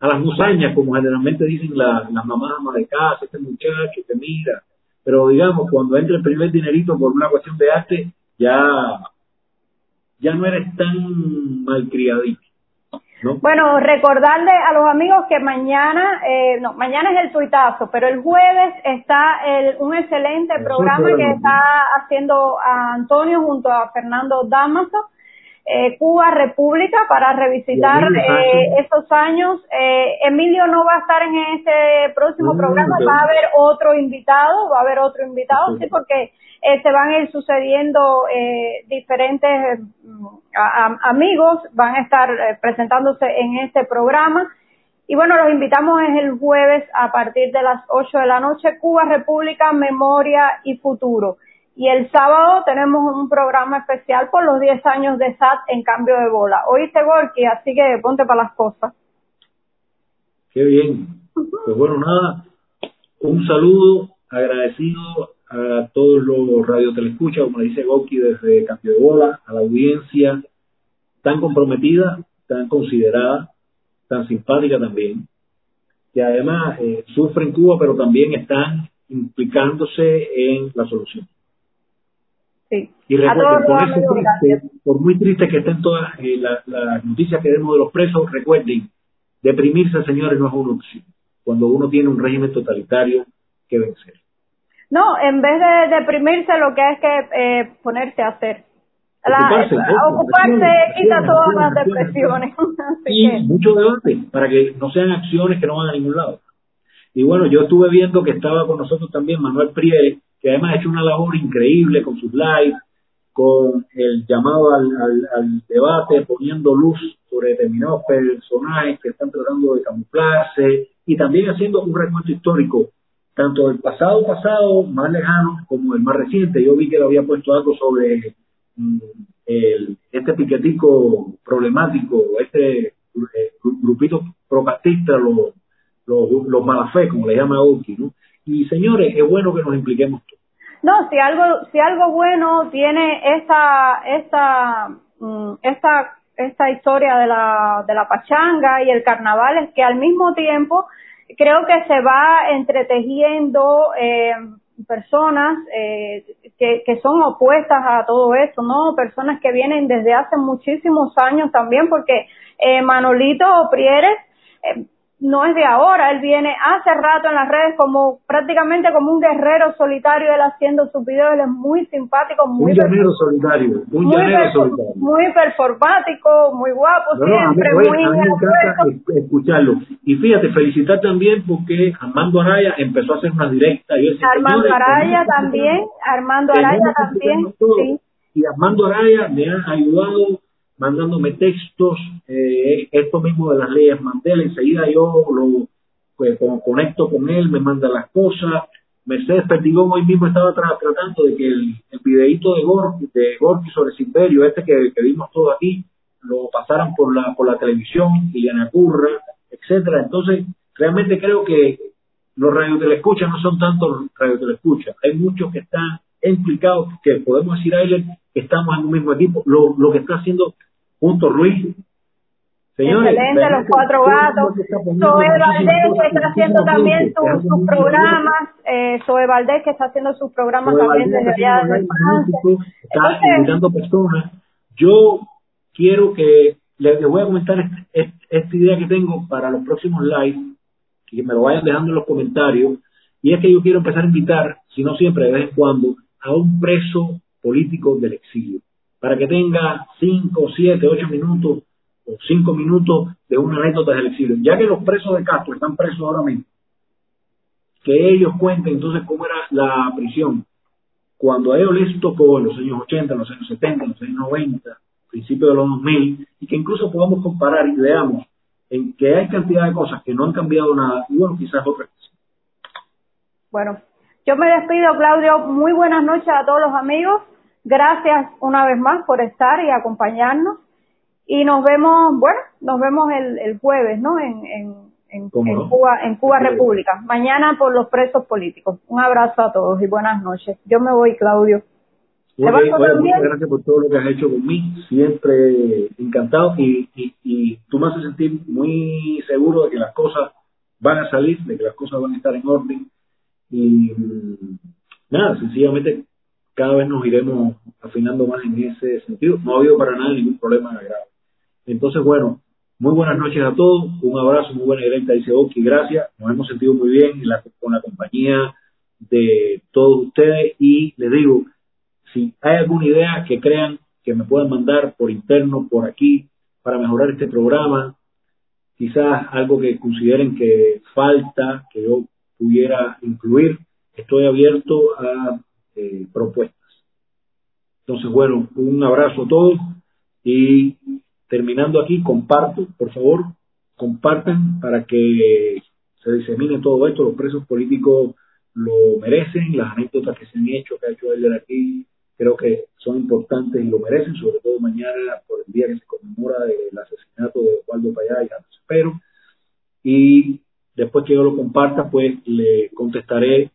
a las musañas, como generalmente dicen las mamás de casa, este muchacho que mira. Pero digamos, cuando entra el primer dinerito por una cuestión de arte, ya, ya no eres tan malcriadito. ¿no? Bueno, recordarle a los amigos que mañana, eh, no, mañana es el tuitazo, pero el jueves está el, un excelente programa que está haciendo a Antonio junto a Fernando Damaso eh, Cuba República para revisitar eh, esos años. Eh, Emilio no va a estar en este próximo programa, va a haber otro invitado, va a haber otro invitado, sí, porque eh, se van a ir sucediendo eh, diferentes mm, amigos, van a estar eh, presentándose en este programa. Y bueno, los invitamos es el jueves a partir de las 8 de la noche, Cuba República, Memoria y Futuro. Y el sábado tenemos un programa especial por los 10 años de SAT en cambio de bola. Oíste, Gorky, así que ponte para las cosas. Qué bien. Pues bueno, nada, un saludo agradecido a todos los radiotelescuchas, como le dice Gorky desde Cambio de Bola, a la audiencia tan comprometida, tan considerada, tan simpática también, que además eh, sufre en Cuba, pero también están implicándose en la solución. Y recuerden, por, muy triste que estén todas eh, las noticias que demos de los presos, recuerden, deprimirse, señores, no es una opción. Cuando uno tiene un régimen totalitario que vencer. No, en vez de deprimirse, lo que hay es que eh, ponerse a hacer. ocuparse, ocuparse quita todas las depresiones. y mucho debate para que no sean acciones que no van a ningún lado. Y bueno, yo estuve viendo que estaba con nosotros también Manuel Priel, que además ha hecho una labor increíble con sus lives, con el llamado al, debate, poniendo luz sobre determinados personajes que están tratando de camuflarse y también haciendo un recuento histórico, tanto del pasado pasado, más lejano, como el más reciente. Yo vi que le había puesto algo sobre mm, el, este piquetico problemático, este eh, grupito propatista, los, los, malafé, como le llama Oki, ¿no? Y señores, es bueno que nos impliquemos. No, si algo, si algo bueno tiene esta, esta, mm, esta, esta historia de la, de la pachanga y el carnaval es que al mismo tiempo creo que se va entretejiendo eh, personas eh, que, que son opuestas a todo eso, ¿no? Personas que vienen desde hace muchísimos años también, porque eh, Manolito Prieres eh, no es de ahora, él viene hace rato en las redes como prácticamente como un guerrero solitario, él haciendo sus videos, él es muy simpático, muy un guerrero solitario, un muy, solitario. muy performático, muy guapo siempre, muy me encanta escucharlo. Y fíjate, felicitar también porque Armando Araya empezó a hacer una directa. Y Armando Araya también, Armando Araya también, sí. Y Armando Araya me ha ayudado mandándome textos, eh, esto mismo de las leyes Mandela, enseguida yo lo pues, conecto con él, me manda las cosas. Mercedes Perdigón hoy mismo estaba tratando de que el, el videíto de Gorky, de Gorky sobre Silverio, este que, vimos todo aquí, lo pasaran por la, por la televisión, Liliana Curra, etcétera. Entonces, realmente creo que los radiotelescuchas no son tantos radiotelescuchas, hay muchos que están implicados, que podemos decir a él que estamos en un mismo equipo, lo, lo que está haciendo junto Ruiz. Señores, Excelente, los cuatro gatos. Valdés que está haciendo también sus, programas. Eh, Zoe Valdés que está haciendo sus programas también desde allá de Está invitando personas. Yo quiero que les, voy a comentar esta idea que tengo para los próximos live, que me lo vayan dejando en los comentarios. Y es que yo quiero empezar a invitar, si no siempre, de vez en cuando, a un preso político del exilio para que tenga 5, 7, 8 minutos o 5 minutos de una anécdota del exilio. Ya que los presos de Castro están presos ahora mismo, que ellos cuenten entonces cómo era la prisión, cuando a ellos les tocó en los años 80, en los años 70, en los años 90, principios de los 2000, y que incluso podamos comparar y veamos en que hay cantidad de cosas que no han cambiado nada y bueno, quizás otras Bueno, yo me despido, Claudio. Muy buenas noches a todos los amigos. Gracias una vez más por estar y acompañarnos. Y nos vemos, bueno, nos vemos el, el jueves, ¿no? En, en, en, Cuba, en Cuba República. Mañana por los presos políticos. Un abrazo a todos y buenas noches. Yo me voy, Claudio. Bueno, muchas gracias por todo lo que has hecho conmigo, siempre encantado y, y, y tú me haces sentir muy seguro de que las cosas van a salir, de que las cosas van a estar en orden y mm, nada, sencillamente cada vez nos iremos afinando más en ese sentido. No ha habido para nada ningún problema grave. Entonces, bueno, muy buenas noches a todos, un abrazo, muy buena directa, dice Oki, gracias, nos hemos sentido muy bien con la compañía de todos ustedes y les digo, si hay alguna idea que crean que me puedan mandar por interno, por aquí, para mejorar este programa, quizás algo que consideren que falta, que yo pudiera incluir, estoy abierto a eh, propuestas. Entonces, bueno, un abrazo a todos y terminando aquí, comparto, por favor, compartan para que se disemine todo esto, los presos políticos lo merecen, las anécdotas que se han hecho, que ha hecho él aquí, creo que son importantes y lo merecen, sobre todo mañana por el día que se conmemora el asesinato de Osvaldo Payá y Carlos Espero. Y después que yo lo comparta, pues le contestaré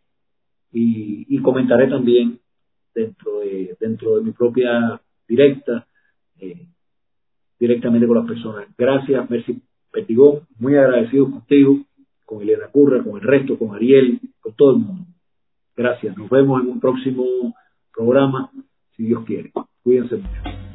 y, comentaré también dentro de, dentro de mi propia directa, eh, directamente con las personas. Gracias, Mercy Petigón, muy agradecido contigo, con Elena Curra, con el resto, con Ariel, con todo el mundo. Gracias, nos vemos en un próximo programa, si Dios quiere. Cuídense mucho.